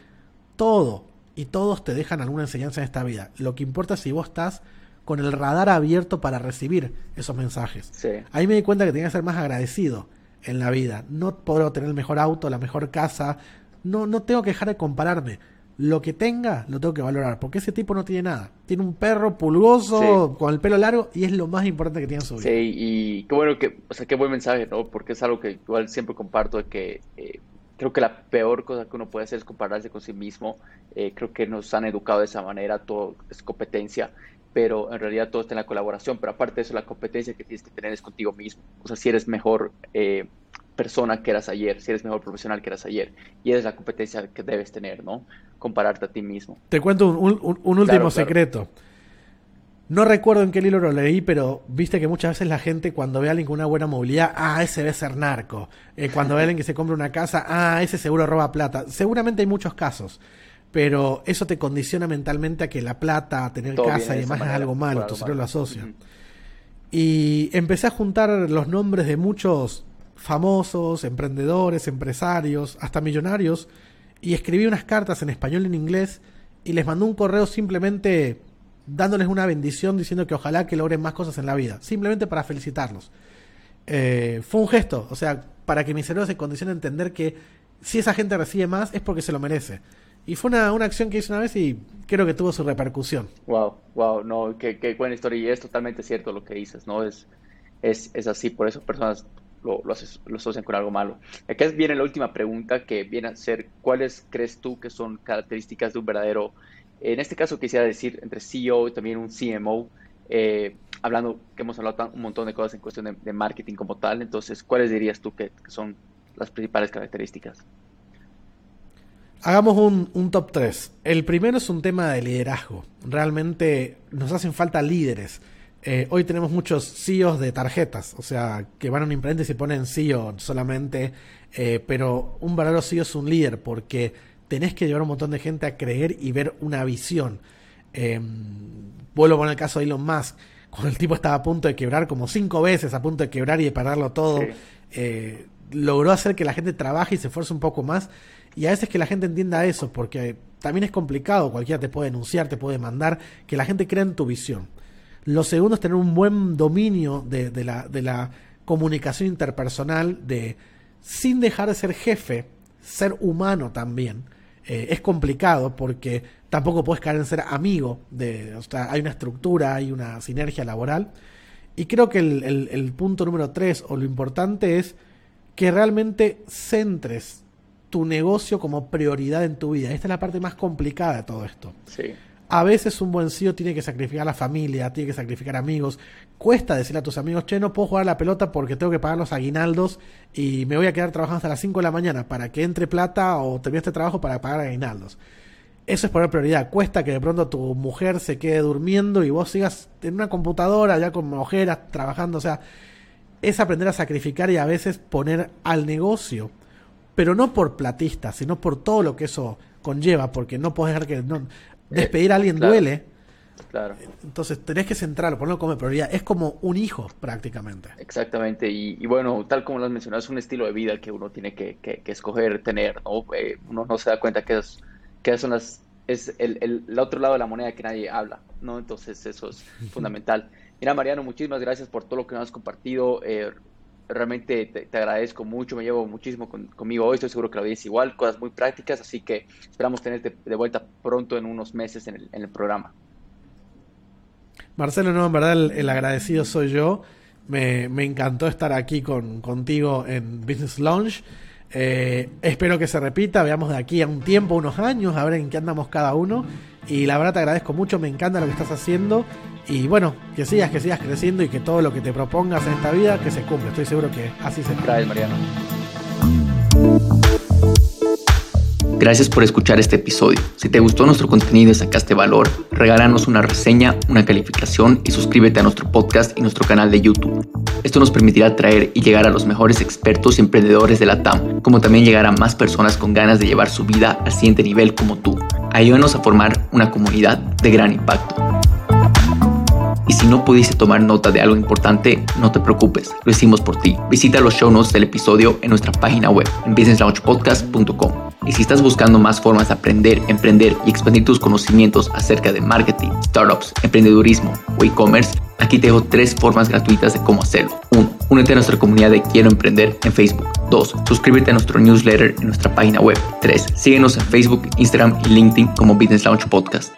todo y todos te dejan alguna enseñanza en esta vida. Lo que importa es si vos estás con el radar abierto para recibir esos mensajes. Sí. Ahí me di cuenta que tenía que ser más agradecido en la vida. No puedo tener el mejor auto, la mejor casa. No, no tengo que dejar de compararme lo que tenga lo tengo que valorar, porque ese tipo no tiene nada. Tiene un perro pulgoso, sí. con el pelo largo, y es lo más importante que tiene en su vida. Sí, y qué bueno que, o sea, qué buen mensaje, ¿no? Porque es algo que igual siempre comparto, de que eh, creo que la peor cosa que uno puede hacer es compararse con sí mismo. Eh, creo que nos han educado de esa manera, todo es competencia, pero en realidad todo está en la colaboración, pero aparte de eso, la competencia que tienes que tener es contigo mismo. O sea, si eres mejor... Eh, persona que eras ayer, si eres mejor profesional que eras ayer. Y esa es la competencia que debes tener, ¿no? Compararte a ti mismo. Te cuento un, un, un último claro, secreto. Claro. No recuerdo en qué libro lo leí, pero viste que muchas veces la gente cuando ve a alguien con una buena movilidad, ah, ese debe ser narco. Eh, cuando ve a alguien que se compra una casa, ah, ese seguro roba plata. Seguramente hay muchos casos. pero eso te condiciona mentalmente a que la plata, tener casa y demás es algo malo, tu cerebro lo asocia. Y empecé a juntar los nombres de muchos famosos, emprendedores, empresarios, hasta millonarios, y escribí unas cartas en español y en inglés y les mandé un correo simplemente dándoles una bendición diciendo que ojalá que logren más cosas en la vida, simplemente para felicitarlos. Eh, fue un gesto, o sea, para que mi cerebro se condicione a entender que si esa gente recibe más es porque se lo merece. Y fue una, una, acción que hice una vez y creo que tuvo su repercusión. Wow, wow, no, qué, qué buena historia. Y es totalmente cierto lo que dices, ¿no? Es, es, es así, por eso personas lo, lo, asocian con algo malo. Acá viene la última pregunta que viene a ser, ¿cuáles crees tú que son características de un verdadero, en este caso quisiera decir, entre CEO y también un CMO, eh, hablando que hemos hablado un montón de cosas en cuestión de, marketing como tal, entonces, ¿cuáles dirías tú que son las principales características? Hagamos un, top 3. El primero es un tema de liderazgo. Realmente nos hacen falta líderes. Eh, hoy tenemos muchos CEOs de tarjetas, o sea, que van a un imprenta y se ponen CEO solamente, eh, pero un verdadero CEO es un líder porque tenés que llevar a un montón de gente a creer y ver una visión. Eh, vuelvo con el caso de Elon Musk, cuando el tipo estaba a punto de quebrar como cinco veces, a punto de quebrar y de pararlo todo, eh, logró hacer que la gente trabaje y se esfuerce un poco más y a veces que la gente entienda eso, porque también es complicado, cualquiera te puede denunciar, te puede mandar, que la gente crea en tu visión. Lo segundo es tener un buen dominio de, de, la, de la comunicación interpersonal, de sin dejar de ser jefe, ser humano también. Eh, es complicado porque tampoco puedes caer en ser amigo de, o sea, hay una estructura, hay una sinergia laboral. Y creo que el, el, el punto número tres, o lo importante es que realmente centres tu negocio como prioridad en tu vida. Esta es la parte más complicada de todo esto. Sí. A veces un buen CEO tiene que sacrificar a la familia, tiene que sacrificar amigos. Cuesta decirle a tus amigos, che, no puedo jugar a la pelota porque tengo que pagar los aguinaldos y me voy a quedar trabajando hasta las 5 de la mañana para que entre plata o termine este trabajo para pagar aguinaldos. Eso es poner prioridad. Cuesta que de pronto tu mujer se quede durmiendo y vos sigas en una computadora ya con ojeras trabajando. O sea, es aprender a sacrificar y a veces poner al negocio pero no por platista, sino por todo lo que eso conlleva, porque no puedes dejar que despedir a alguien duele. Claro. Entonces tenés que centrarlo, ponerlo como prioridad. Es como un hijo prácticamente. Exactamente. Y, bueno, tal como lo has mencionado, es un estilo de vida que uno tiene que, que, escoger tener. ¿no? Eh, uno no se da cuenta que, es, que son las, es el, el, otro lado de la moneda que nadie habla. ¿no? Entonces eso es *laughs* fundamental. Mira, Mariano, muchísimas gracias por todo lo que nos has compartido. Eh, realmente te, agradezco mucho, me llevo muchísimo conmigo hoy, estoy seguro que lo veis igual, cosas muy prácticas, así que esperamos tenerte de vuelta pronto en unos meses en el, programa. Marcelo, no, en verdad el, agradecido soy yo. Me, encantó estar aquí con, contigo en Business Launch. Eh, espero que se repita, veamos de aquí a un tiempo, unos años, a ver en qué andamos cada uno. Y la verdad te agradezco mucho, me encanta lo que estás haciendo. Y bueno, que sigas, que sigas creciendo y que todo lo que te propongas en esta vida, que se cumpla. Estoy seguro que así será. Gracias, Mariano. Gracias por escuchar este episodio. Si te gustó nuestro contenido y sacaste valor, regálanos una reseña, una calificación y suscríbete a nuestro podcast y nuestro canal de YouTube. Esto nos permitirá traer y llegar a los mejores expertos y emprendedores de la TAM, como también llegar a más personas con ganas de llevar su vida al siguiente nivel como tú. Ayúdanos a formar una comunidad de gran impacto. Y si no pudiste tomar nota de algo importante, no te preocupes, lo hicimos por ti. Visita los show notes del episodio en nuestra página web, en businesslaunchpodcast.com. Y si estás buscando más formas de aprender, emprender y expandir tus conocimientos acerca de marketing, startups, emprendedurismo o e-commerce, aquí te dejo tres formas gratuitas de cómo hacerlo. 1. Únete a nuestra comunidad de Quiero Emprender en Facebook. 2. Suscríbete a nuestro newsletter en nuestra página web. 3. Síguenos en Facebook, Instagram y LinkedIn como Business Launch Podcast.